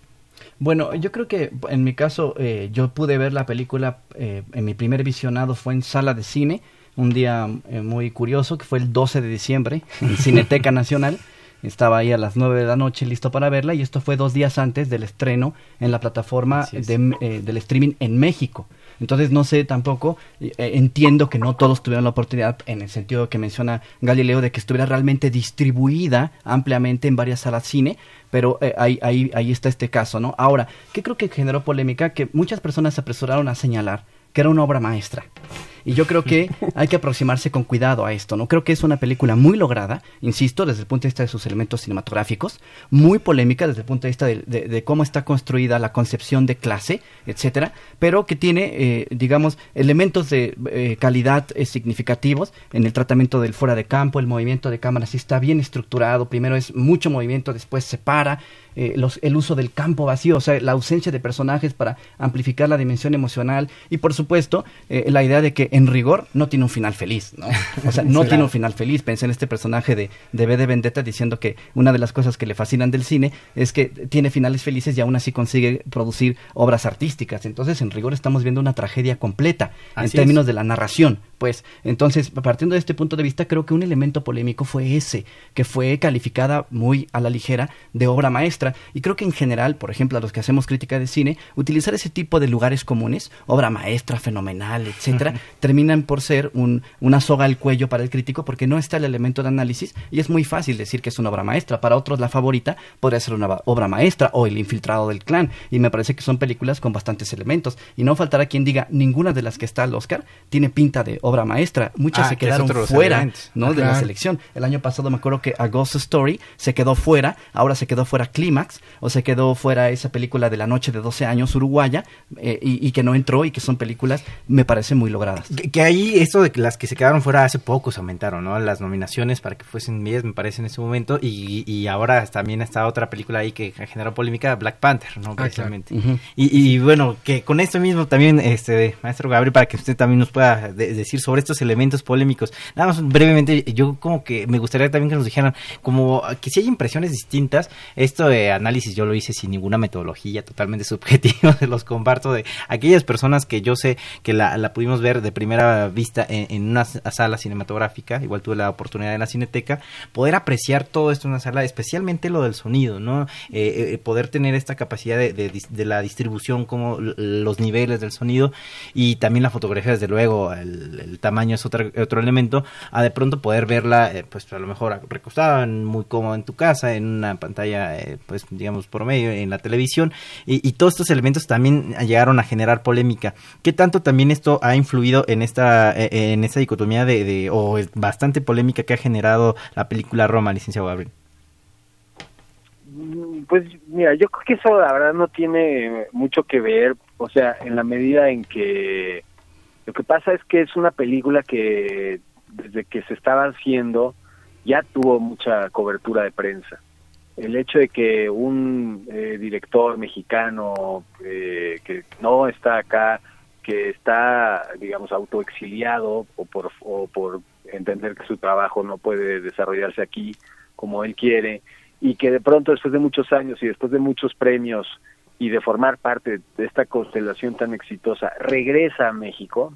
Bueno, yo creo que en mi caso eh, yo pude ver la película, eh, en mi primer visionado fue en sala de cine un día eh, muy curioso que fue el 12 de diciembre en Cineteca Nacional estaba ahí a las 9 de la noche listo para verla y esto fue dos días antes del estreno en la plataforma de, eh, del streaming en México. Entonces no sé tampoco, eh, entiendo que no todos tuvieron la oportunidad, en el sentido que menciona Galileo, de que estuviera realmente distribuida ampliamente en varias salas cine, pero eh, ahí, ahí, ahí está este caso, ¿no? Ahora, ¿qué creo que generó polémica? Que muchas personas se apresuraron a señalar que era una obra maestra. Y yo creo que hay que aproximarse con cuidado a esto, ¿no? Creo que es una película muy lograda, insisto, desde el punto de vista de sus elementos cinematográficos, muy polémica desde el punto de vista de, cómo está construida la concepción de clase, etcétera, pero que tiene, eh, digamos, elementos de eh, calidad eh, significativos en el tratamiento del fuera de campo, el movimiento de cámara sí está bien estructurado, primero es mucho movimiento, después se para, eh, los, el uso del campo vacío, o sea, la ausencia de personajes para amplificar la dimensión emocional y por supuesto eh, la idea de que en rigor no tiene un final feliz, ¿no? O sea, no tiene un final feliz. Pensé en este personaje de, de B de Vendetta diciendo que una de las cosas que le fascinan del cine es que tiene finales felices y aún así consigue producir obras artísticas. Entonces, en rigor estamos viendo una tragedia completa en términos de la narración. Pues, entonces, partiendo de este punto de vista, creo que un elemento polémico fue ese, que fue calificada muy a la ligera de obra maestra. Y creo que en general, por ejemplo, a los que hacemos crítica de cine, utilizar ese tipo de lugares comunes, obra maestra, fenomenal, etcétera, terminan por ser un, una soga al cuello para el crítico porque no está el elemento de análisis y es muy fácil decir que es una obra maestra. Para otros, la favorita podría ser una obra maestra o El infiltrado del clan. Y me parece que son películas con bastantes elementos. Y no faltará quien diga, ninguna de las que está al Oscar tiene pinta de obra maestra. Muchas Ah, se quedaron fuera elementos. ¿no? De la selección. El año pasado me acuerdo que A Ghost Story se quedó fuera, ahora se quedó fuera Clímax, o se quedó fuera esa película de la noche de 12 años uruguaya, eh, y, y que no entró y que son películas, me parecen muy logradas. Que, que ahí esto de que las que se quedaron fuera hace poco se aumentaron, ¿no? Las nominaciones para que fuesen 10, me parece, en ese momento. Y, y ahora también está otra película ahí que generó polémica, Black Panther, ¿no? claro. Precisamente. Y, y bueno, que con esto mismo también, este, maestro Gabriel, para que usted también nos pueda de- decir sobre estos elementos polémicos. Nada más brevemente, yo como que me gustaría también que nos dijeran, como que si hay impresiones distintas. Esto de análisis yo lo hice sin ninguna metodología, totalmente subjetivo, se los comparto de aquellas personas que yo sé que la, pudimos ver de primera vista en, una sala cinematográfica, igual tuve la oportunidad en la cineteca, poder apreciar todo esto en una sala, especialmente lo del sonido, ¿no? Eh, eh, poder tener esta capacidad de, la distribución, como los niveles del sonido y también la fotografía, desde luego, el, el tamaño es otro, otro elemento, a de pronto poder verla, eh, pues a lo mejor recostada, muy cómodo en tu casa, en una pantalla, eh, pues digamos, por medio, en la televisión, y, todos estos elementos también llegaron a generar polémica. ¿Qué tanto también esto ha influido en esta, eh, en esta dicotomía de, de- o bastante polémica que ha generado la película Roma, licenciado Gabriel? Mm, Pues mira, yo creo que eso la verdad no tiene mucho que ver, o sea, en la medida en que lo que pasa es que es una película que desde que se estaba haciendo ya tuvo mucha cobertura de prensa. El hecho de que un eh, director mexicano eh, que no está acá, que está, digamos, autoexiliado o por, o por entender que su trabajo no puede desarrollarse aquí como él quiere, y que de pronto después de muchos años y después de muchos premios y de formar parte de esta constelación tan exitosa, regresa a México,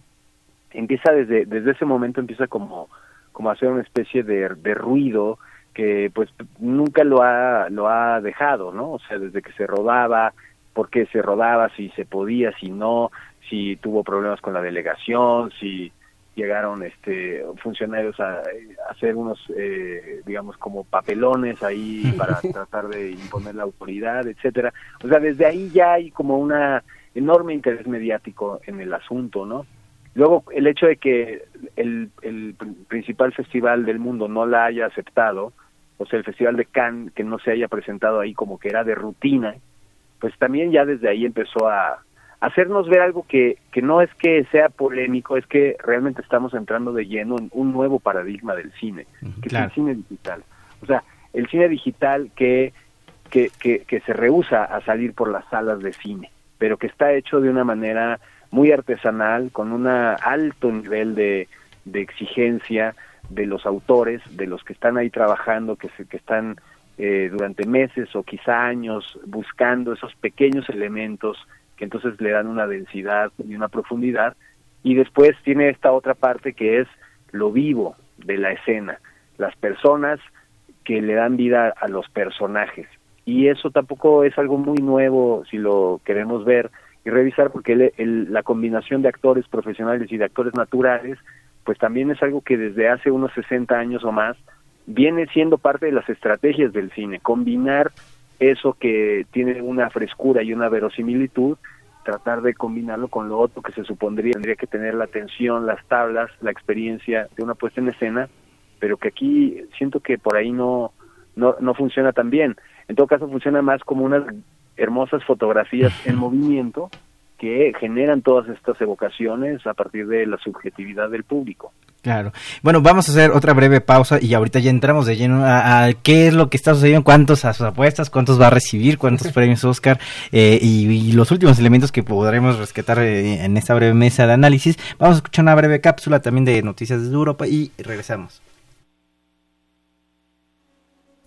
empieza desde, desde ese momento empieza como, como a hacer una especie de, de ruido que pues nunca lo ha, lo ha dejado, ¿no? O sea, desde que se rodaba, por qué se rodaba, si se podía, si no, si tuvo problemas con la delegación, si llegaron este funcionarios a, a hacer unos eh, digamos como papelones ahí para tratar de imponer la autoridad etcétera o sea desde ahí ya hay como una enorme interés mediático en el asunto no luego el hecho de que el, el pr- principal festival del mundo no la haya aceptado o sea el festival de Cannes que no se haya presentado ahí como que era de rutina pues también ya desde ahí empezó a hacernos ver algo que, que no es que sea polémico, es que realmente estamos entrando de lleno en un nuevo paradigma del cine, que claro. es el cine digital. O sea, el cine digital que, que, que, que se rehúsa a salir por las salas de cine, pero que está hecho de una manera muy artesanal, con un alto nivel de, de exigencia de los autores, de los que están ahí trabajando, que, se, que están eh, durante meses o quizá años buscando esos pequeños elementos que entonces le dan una densidad y una profundidad. Y después tiene esta otra parte que es lo vivo de la escena, las personas que le dan vida a los personajes. Y eso tampoco es algo muy nuevo si lo queremos ver y revisar, porque la combinación de actores profesionales y de actores naturales, pues también es algo que desde hace unos 60 años o más viene siendo parte de las estrategias del cine, combinar eso que tiene una frescura y una verosimilitud, tratar de combinarlo con lo otro que se supondría tendría que tener la atención, las tablas, la experiencia de una puesta en escena, pero que aquí siento que por ahí no, no, no funciona tan bien. En todo caso funciona más como unas hermosas fotografías en movimiento que generan todas estas evocaciones a partir de la subjetividad del público. Claro. Bueno, vamos a hacer otra breve pausa y ahorita ya entramos de lleno a, qué es lo que está sucediendo, cuántos a sus apuestas, cuántos va a recibir, cuántos premios Oscar eh, y, los últimos elementos que podremos rescatar eh, en esta breve mesa de análisis. Vamos a escuchar una breve cápsula también de noticias desde Europa y regresamos.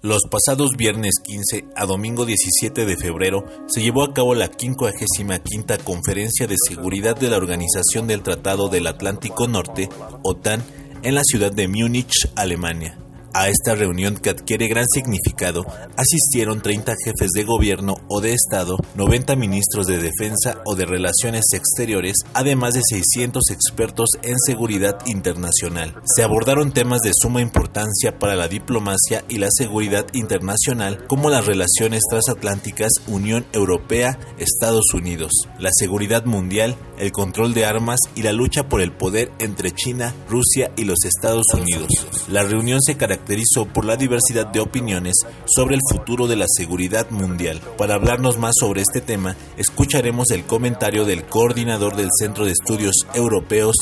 Los pasados viernes 15 a domingo 17 de febrero se llevó a cabo la 55 Conferencia de Seguridad de la Organización del Tratado del Atlántico Norte, OTAN, en la ciudad de Múnich, Alemania. A esta reunión que adquiere gran significado asistieron 30 jefes de gobierno o de Estado, 90 ministros de defensa o de relaciones exteriores, además de 600 expertos en seguridad internacional. Se abordaron temas de suma importancia para la diplomacia y la seguridad internacional como las relaciones transatlánticas Unión Europea-Estados Unidos, la seguridad mundial, el control de armas y la lucha por el poder entre China, Rusia y los Estados Unidos. La reunión se caracterizó caracterizó por la diversidad de opiniones sobre el futuro de la seguridad mundial. Para hablarnos más sobre este tema, escucharemos el comentario del coordinador del Centro de Estudios Europeos,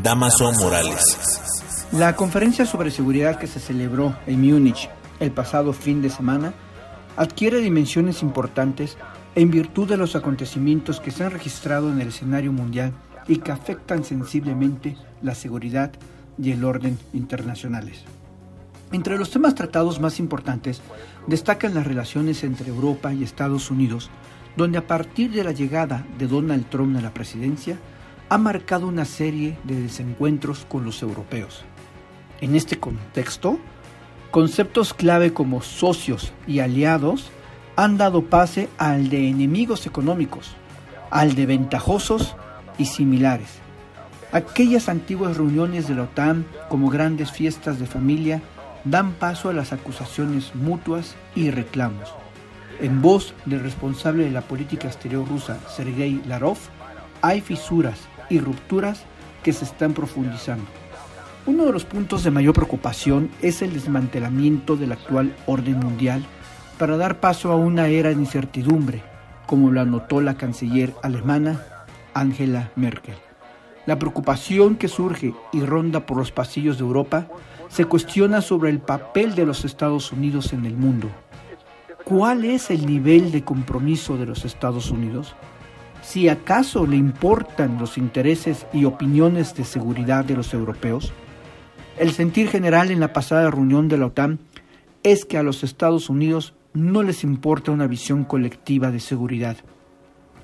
Damaso Morales. La conferencia sobre seguridad que se celebró en Múnich el pasado fin de semana adquiere dimensiones importantes en virtud de los acontecimientos que se han registrado en el escenario mundial y que afectan sensiblemente la seguridad y el orden internacionales. Entre los temas tratados más importantes destacan las relaciones entre Europa y Estados Unidos, donde a partir de la llegada de Donald Trump a la presidencia, ha marcado una serie de desencuentros con los europeos. En este contexto, conceptos clave como socios y aliados han dado pase al de enemigos económicos, al de ventajosos y similares. Aquellas antiguas reuniones de la OTAN como grandes fiestas de familia dan paso a las acusaciones mutuas y reclamos. En voz del responsable de la política exterior rusa, Sergei Larov, hay fisuras y rupturas que se están profundizando. Uno de los puntos de mayor preocupación es el desmantelamiento del actual orden mundial para dar paso a una era de incertidumbre, como lo anotó la canciller alemana Angela Merkel. La preocupación que surge y ronda por los pasillos de Europa se cuestiona sobre el papel de los Estados Unidos en el mundo. ¿Cuál es el nivel de compromiso de los Estados Unidos? Si acaso le importan los intereses y opiniones de seguridad de los europeos, el sentir general en la pasada reunión de la OTAN es que a los Estados Unidos no les importa una visión colectiva de seguridad,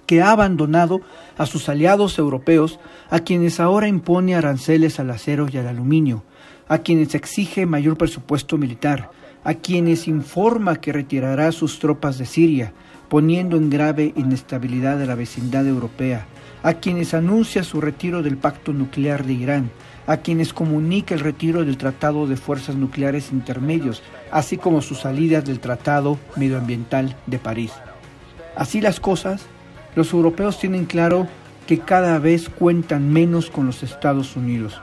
que ha abandonado a sus aliados europeos a quienes ahora impone aranceles al acero y al aluminio, a quienes exige mayor presupuesto militar, a quienes informa que retirará sus tropas de Siria, poniendo en grave inestabilidad la vecindad europea, a quienes anuncia su retiro del pacto nuclear de Irán, a quienes comunica el retiro del Tratado de Fuerzas Nucleares Intermedios, así como su salida del Tratado Medioambiental de París. Así las cosas, los europeos tienen claro que cada vez cuentan menos con los Estados Unidos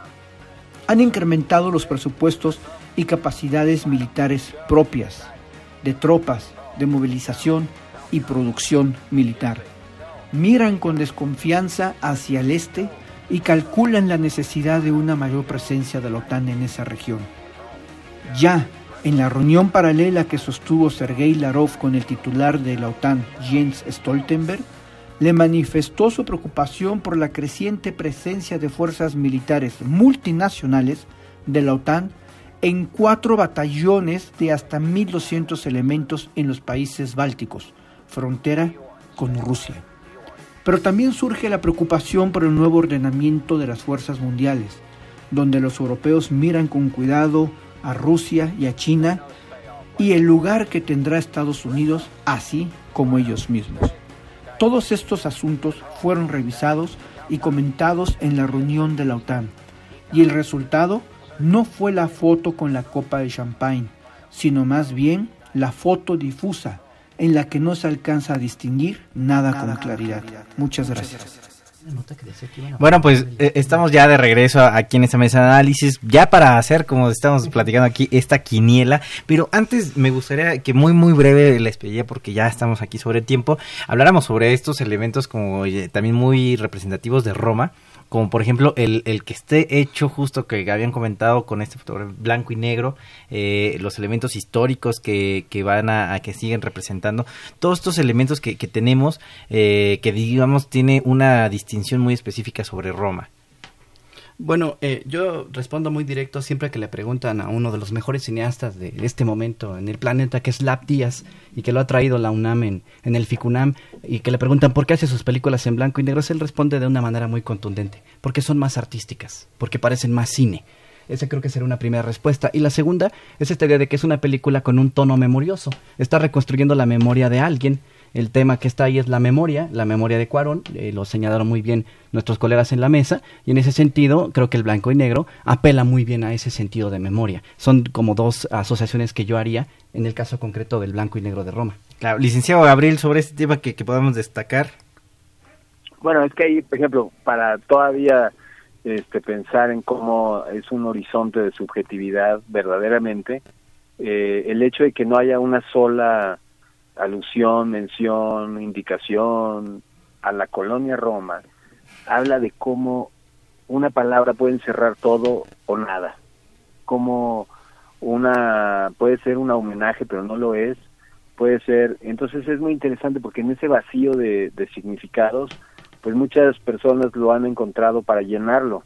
han incrementado los presupuestos y capacidades militares propias, de tropas, de movilización y producción militar. Miran con desconfianza hacia el este y calculan la necesidad de una mayor presencia de la OTAN en esa región. Ya en la reunión paralela que sostuvo Sergei Larov con el titular de la OTAN, Jens Stoltenberg, le manifestó su preocupación por la creciente presencia de fuerzas militares multinacionales de la OTAN en cuatro batallones de hasta 1.200 elementos en los países bálticos, frontera con Rusia. Pero también surge la preocupación por el nuevo ordenamiento de las fuerzas mundiales, donde los europeos miran con cuidado a Rusia y a China y el lugar que tendrá Estados Unidos, así como ellos mismos. Todos estos asuntos fueron revisados y comentados en la reunión de la OTAN, y el resultado no fue la foto con la copa de champagne, sino más bien la foto difusa en la que no se alcanza a distinguir nada, con claridad. Muchas gracias. Bueno, pues eh, estamos ya de regreso aquí en esta mesa de análisis, ya para hacer, como estamos platicando aquí, esta quiniela. Pero antes me gustaría que muy, muy breve les pedía, porque ya estamos aquí sobre el tiempo, habláramos sobre estos elementos como eh, también muy representativos de Roma como por ejemplo el, el que esté hecho justo que habían comentado con este fotografía blanco y negro, eh, los elementos históricos que, que van a, que siguen representando, todos estos elementos que, que tenemos, eh, que digamos tiene una distinción muy específica sobre Roma. Bueno, eh, yo respondo muy directo siempre que le preguntan a uno de los mejores cineastas de este momento en el planeta, que es Lap Díaz, y que lo ha traído la UNAM en, en el FICUNAM, y que le preguntan por qué hace sus películas en blanco y negro, él responde de una manera muy contundente, porque son más artísticas, porque parecen más cine. Esa creo que será una primera respuesta. Y la segunda es esta idea de que es una película con un tono memorioso. Está reconstruyendo la memoria de alguien el tema que está ahí es la memoria, la memoria de Cuarón, eh, lo señalaron muy bien nuestros colegas en la mesa, y en ese sentido creo que el blanco y negro apela muy bien a ese sentido de memoria. Son como dos asociaciones que yo haría en el caso concreto del blanco y negro de Roma. Claro, licenciado Gabriel, sobre este tema que, podemos destacar. Bueno, es que ahí, por ejemplo, para todavía este, pensar en cómo es un horizonte de subjetividad verdaderamente, eh, el hecho de que no haya una sola alusión, mención, indicación a la colonia Roma, habla de cómo una palabra puede encerrar todo o nada, como una puede ser un homenaje pero no lo es, puede ser, entonces es muy interesante porque en ese vacío de, de significados, pues muchas personas lo han encontrado para llenarlo.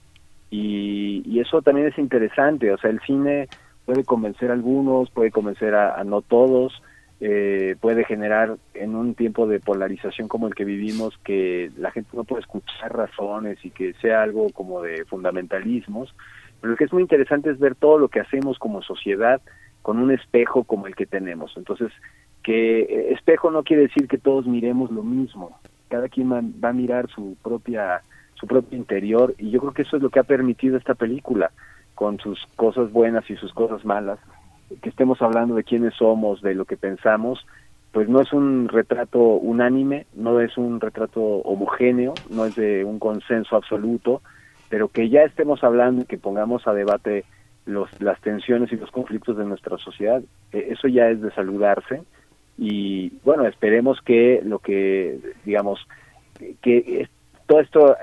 Y, y eso también es interesante, o sea, el cine puede convencer a algunos, puede convencer a no todos, eh, puede generar en un tiempo de polarización como el que vivimos que la gente no puede escuchar razones y que sea algo como de fundamentalismos. Pero lo que es muy interesante es ver todo lo que hacemos como sociedad con un espejo como el que tenemos. Entonces, que eh, espejo no quiere decir que todos miremos lo mismo. Cada quien va a mirar su propia su propio interior y yo creo que eso es lo que ha permitido esta película con sus cosas buenas y sus cosas malas que estemos hablando de quiénes somos, de lo que pensamos, pues no es un retrato unánime, no es un retrato homogéneo, no es de un consenso absoluto, pero que ya estemos hablando y que pongamos a debate los, las tensiones y los conflictos de nuestra sociedad, eh, eso ya es de saludarse. Y bueno, esperemos que lo que, digamos, que todo esto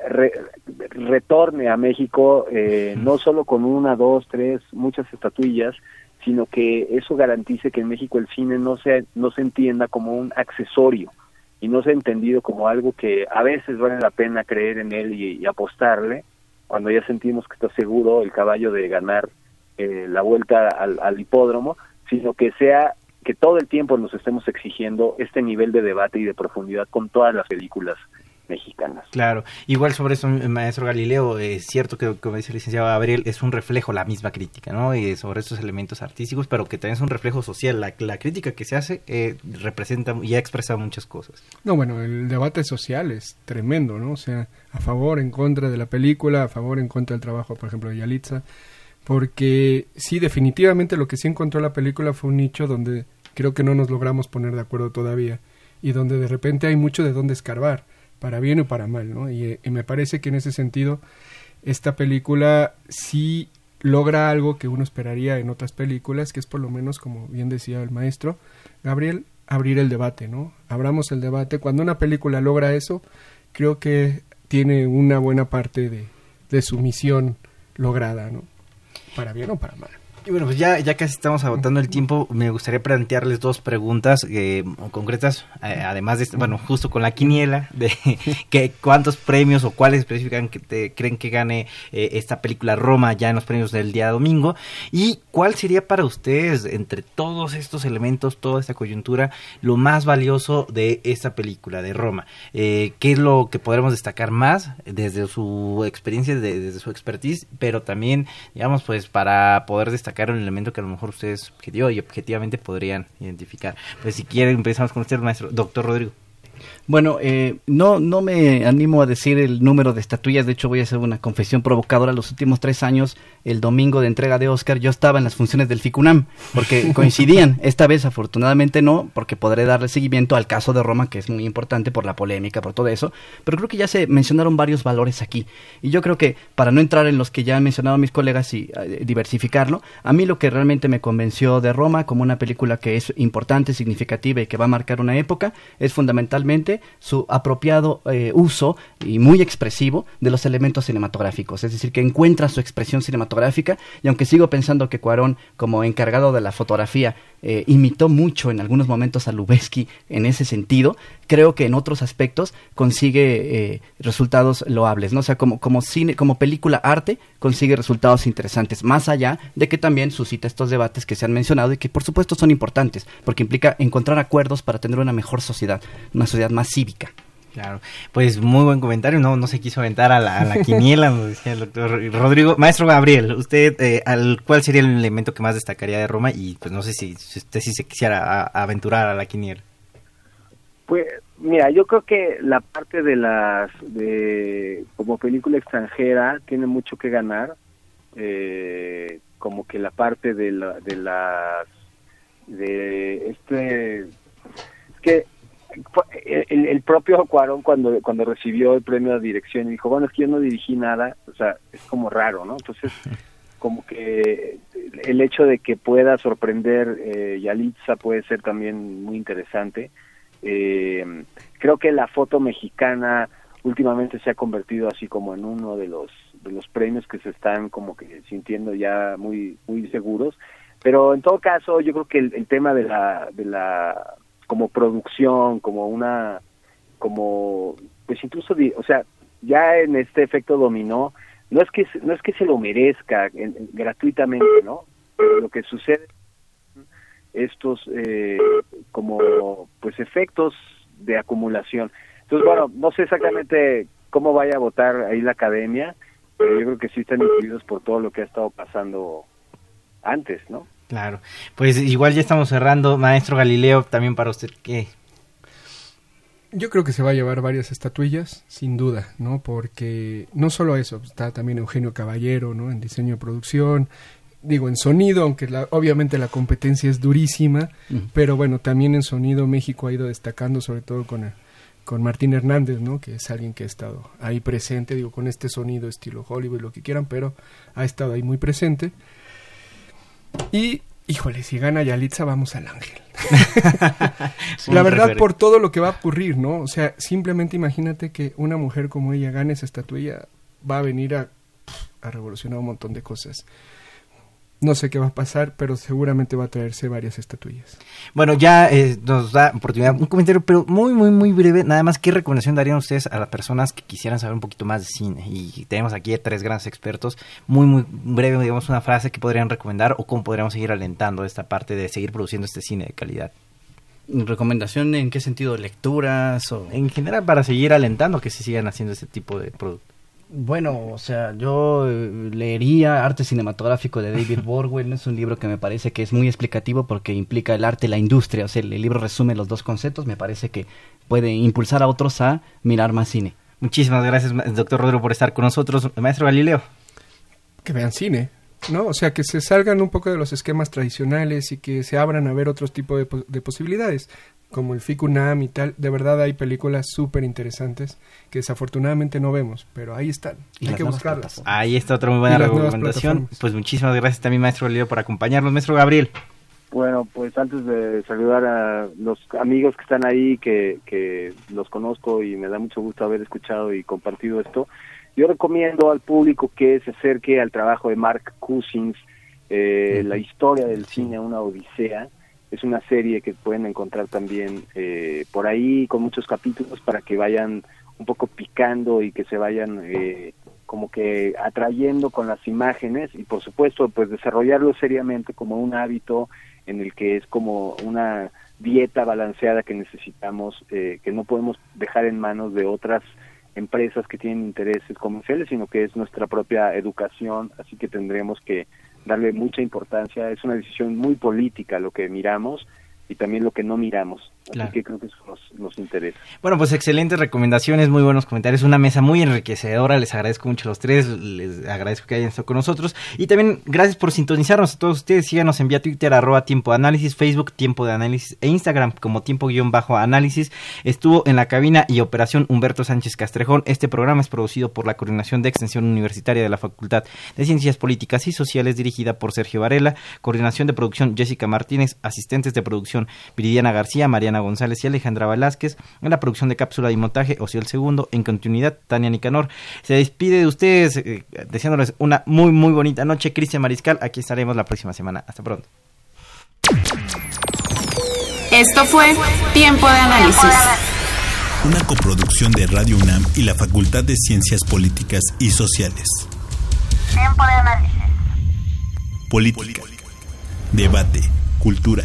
retorne a México, eh, no solo con una, dos, tres, muchas estatuillas, sino que eso garantice que en México el cine no se, no se entienda como un accesorio y no se entendido como algo que a veces vale la pena creer en él y, apostarle, cuando ya sentimos que está seguro el caballo de ganar eh, la vuelta al, al hipódromo, sino que sea que todo el tiempo nos estemos exigiendo este nivel de debate y de profundidad con todas las películas mexicanas. Claro, igual sobre eso, maestro Galileo, es cierto que, como dice el licenciado Gabriel, es un reflejo la misma crítica, ¿no? Y sobre estos elementos artísticos, pero que también es un reflejo social. La, la crítica que se hace eh, representa y ha expresado muchas cosas. No, bueno, el debate social es tremendo, ¿no? O sea, a favor, en contra de la película, a favor, en contra del trabajo, por ejemplo, de Yalitza, porque sí, definitivamente lo que sí encontró la película fue un nicho donde creo que no nos logramos poner de acuerdo todavía y donde de repente hay mucho de dónde escarbar para bien o para mal, ¿no? Y, me parece que en ese sentido esta película sí logra algo que uno esperaría en otras películas, que es por lo menos, como bien decía el maestro, Gabriel, abrir el debate, ¿no? Abramos el debate. Cuando una película logra eso, creo que tiene una buena parte de, de su misión lograda, ¿no? Para bien o para mal. Y bueno, pues ya, ya casi estamos agotando el tiempo, me gustaría plantearles dos preguntas eh, concretas, eh, además de, bueno, justo con la quiniela, de que cuántos premios o cuáles especifican que creen que gane eh, esta película Roma ya en los premios del día domingo, y cuál sería para ustedes, entre todos estos elementos, toda esta coyuntura, lo más valioso de esta película de Roma. ¿Qué es lo que podremos destacar más desde su experiencia, desde su expertise, pero también, digamos, pues para poder destacar destacar un elemento que a lo mejor ustedes objetivo y objetivamente podrían identificar. Pues si quieren empezamos con usted, maestro, doctor Rodrigo. Bueno, eh, no, no me animo a decir el número de estatuillas, de hecho voy a hacer una confesión provocadora. Los últimos tres años, el domingo de entrega de Oscar, yo estaba en las funciones del FICUNAM, porque coincidían. Esta vez, afortunadamente, no, porque podré darle seguimiento al caso de Roma, que es muy importante por la polémica, por todo eso. Pero creo que ya se mencionaron varios valores aquí. Y yo creo que, para no entrar en los que ya han mencionado mis colegas y eh, diversificarlo, a mí lo que realmente me convenció de Roma como una película que es importante, significativa y que va a marcar una época, es fundamentalmente su apropiado eh, uso y muy expresivo de los elementos cinematográficos, es decir, que encuentra su expresión cinematográfica. Y aunque sigo pensando que Cuarón como encargado de la fotografía eh, imitó mucho en algunos momentos a Lubeski en ese sentido, creo que en otros aspectos consigue eh, resultados loables, ¿no? O sea, como, como cine, como película arte, consigue resultados interesantes, más allá de que también suscita estos debates que se han mencionado y que por supuesto son importantes, porque implica encontrar acuerdos para tener una mejor sociedad, una sociedad más cívica. Claro, pues muy buen comentario, no, no se quiso aventar a la, a la quiniela, nos decía el doctor Rodrigo. Maestro Gabriel, ¿usted eh, al, cuál sería el elemento que más destacaría de Roma? Y pues no sé si, si usted si se quisiera aventurar a la quiniela. Pues mira, yo creo que la parte de las, de como película extranjera tiene mucho que ganar, eh, como que la parte de, la, de las, de este, es que el, el, propio Cuarón cuando cuando recibió el premio de dirección dijo, bueno, es que yo no dirigí nada, o sea, es como raro, ¿no? Entonces, como que el hecho de que pueda sorprender eh, Yalitza puede ser también muy interesante. Eh, creo que la foto mexicana últimamente se ha convertido así como en uno de los de los premios que se están como que sintiendo ya muy muy seguros pero en todo caso yo creo que el, tema de la de la como producción, como una, como, pues incluso, o sea, ya en este efecto dominó, no es que no es que se lo merezca gratuitamente, ¿no? lo que sucede estos eh, como pues efectos de acumulación. Entonces, bueno, no sé exactamente cómo vaya a votar ahí la academia, pero yo creo que sí están incluidos por todo lo que ha estado pasando antes, ¿no? Claro, pues igual ya estamos cerrando, maestro Galileo, también para usted, ¿qué? Yo creo que se va a llevar varias estatuillas, sin duda, ¿no? Porque no solo eso, está también Eugenio Caballero, ¿no? En diseño de producción, digo, en sonido, aunque la, obviamente la competencia es durísima, pero bueno, también en sonido México ha ido destacando, sobre todo con, con Martín Hernández, ¿no? Que es alguien que ha estado ahí presente, digo, con este sonido estilo Hollywood, lo que quieran, pero ha estado ahí muy presente. Y, híjole, si gana Yalitza, vamos al ángel. la verdad, por todo lo que va a ocurrir, ¿no? O sea, simplemente imagínate que una mujer como ella gane esa estatuilla, va a venir a, a revolucionar un montón de cosas. No sé qué va a pasar, pero seguramente va a traerse varias estatuillas. Bueno, ya eh, nos da oportunidad un comentario, pero muy, muy, muy breve. Nada más, ¿qué recomendación darían ustedes a las personas que quisieran saber un poquito más de cine? Y tenemos aquí a tres grandes expertos. Muy, muy breve, digamos, una frase que podrían recomendar o cómo podríamos seguir alentando esta parte de seguir produciendo este cine de calidad. ¿Recomendación en qué sentido? ¿Lecturas? o En general, para seguir alentando que se sigan haciendo este tipo de productos. Bueno, o sea, yo eh, leería Arte Cinematográfico de David Borwell, es un libro que me parece que es muy explicativo porque implica el arte y la industria, o sea, el, libro resume los dos conceptos, me parece que puede impulsar a otros a mirar más cine. Muchísimas gracias, doctor Rodrigo, por estar con nosotros. Maestro Galileo. Que vean cine, ¿no? O sea, que se salgan un poco de los esquemas tradicionales y que se abran a ver otros tipos de, de posibilidades como el Ficunam y tal, de verdad hay películas súper interesantes que desafortunadamente no vemos, pero ahí están, hay que buscarlas. Ahí está otra muy buena recomendación. Pues muchísimas gracias también, maestro Leo, por acompañarnos. Maestro Gabriel. Bueno, pues antes de saludar a los amigos que están ahí, que, que los conozco y me da mucho gusto haber escuchado y compartido esto, yo recomiendo al público que se acerque al trabajo de Mark Cousins, eh, La historia del cine, una odisea, es una serie que pueden encontrar también eh, por ahí con muchos capítulos para que vayan un poco picando y que se vayan eh, como que atrayendo con las imágenes y por supuesto pues desarrollarlo seriamente como un hábito en el que es como una dieta balanceada que necesitamos eh, que no podemos dejar en manos de otras empresas que tienen intereses comerciales sino que es nuestra propia educación. Así que tendremos que darle mucha importancia. Es una decisión muy política lo que miramos y también lo que no miramos. Así que creo que eso nos, interesa. Bueno, pues excelentes recomendaciones, muy buenos comentarios, una mesa muy enriquecedora, les agradezco mucho a los tres, les agradezco que hayan estado con nosotros y también gracias por sintonizarnos a todos ustedes, síganos en vía Twitter arroba tiempo de análisis, Facebook tiempo de análisis e Instagram como tiempo guion bajo análisis. Estuvo en la cabina y operación Humberto Sánchez Castrejón. Este programa es producido por la Coordinación de Extensión Universitaria de la Facultad de Ciencias Políticas y Sociales dirigida por Sergio Varela, coordinación de producción Jessica Martínez, asistentes de producción Viridiana García, Mariana González y Alejandra Velázquez. En la producción de cápsula y montaje, Ocio el Segundo. En continuidad, Tania Nicanor. Se despide de ustedes eh, deseándoles una muy, muy bonita noche. Cristian Mariscal, aquí estaremos la próxima semana. Hasta pronto. Esto fue Tiempo de Análisis. Una coproducción de Radio UNAM y la Facultad de Ciencias Políticas y Sociales. Tiempo de Análisis. Política. Debate. Cultura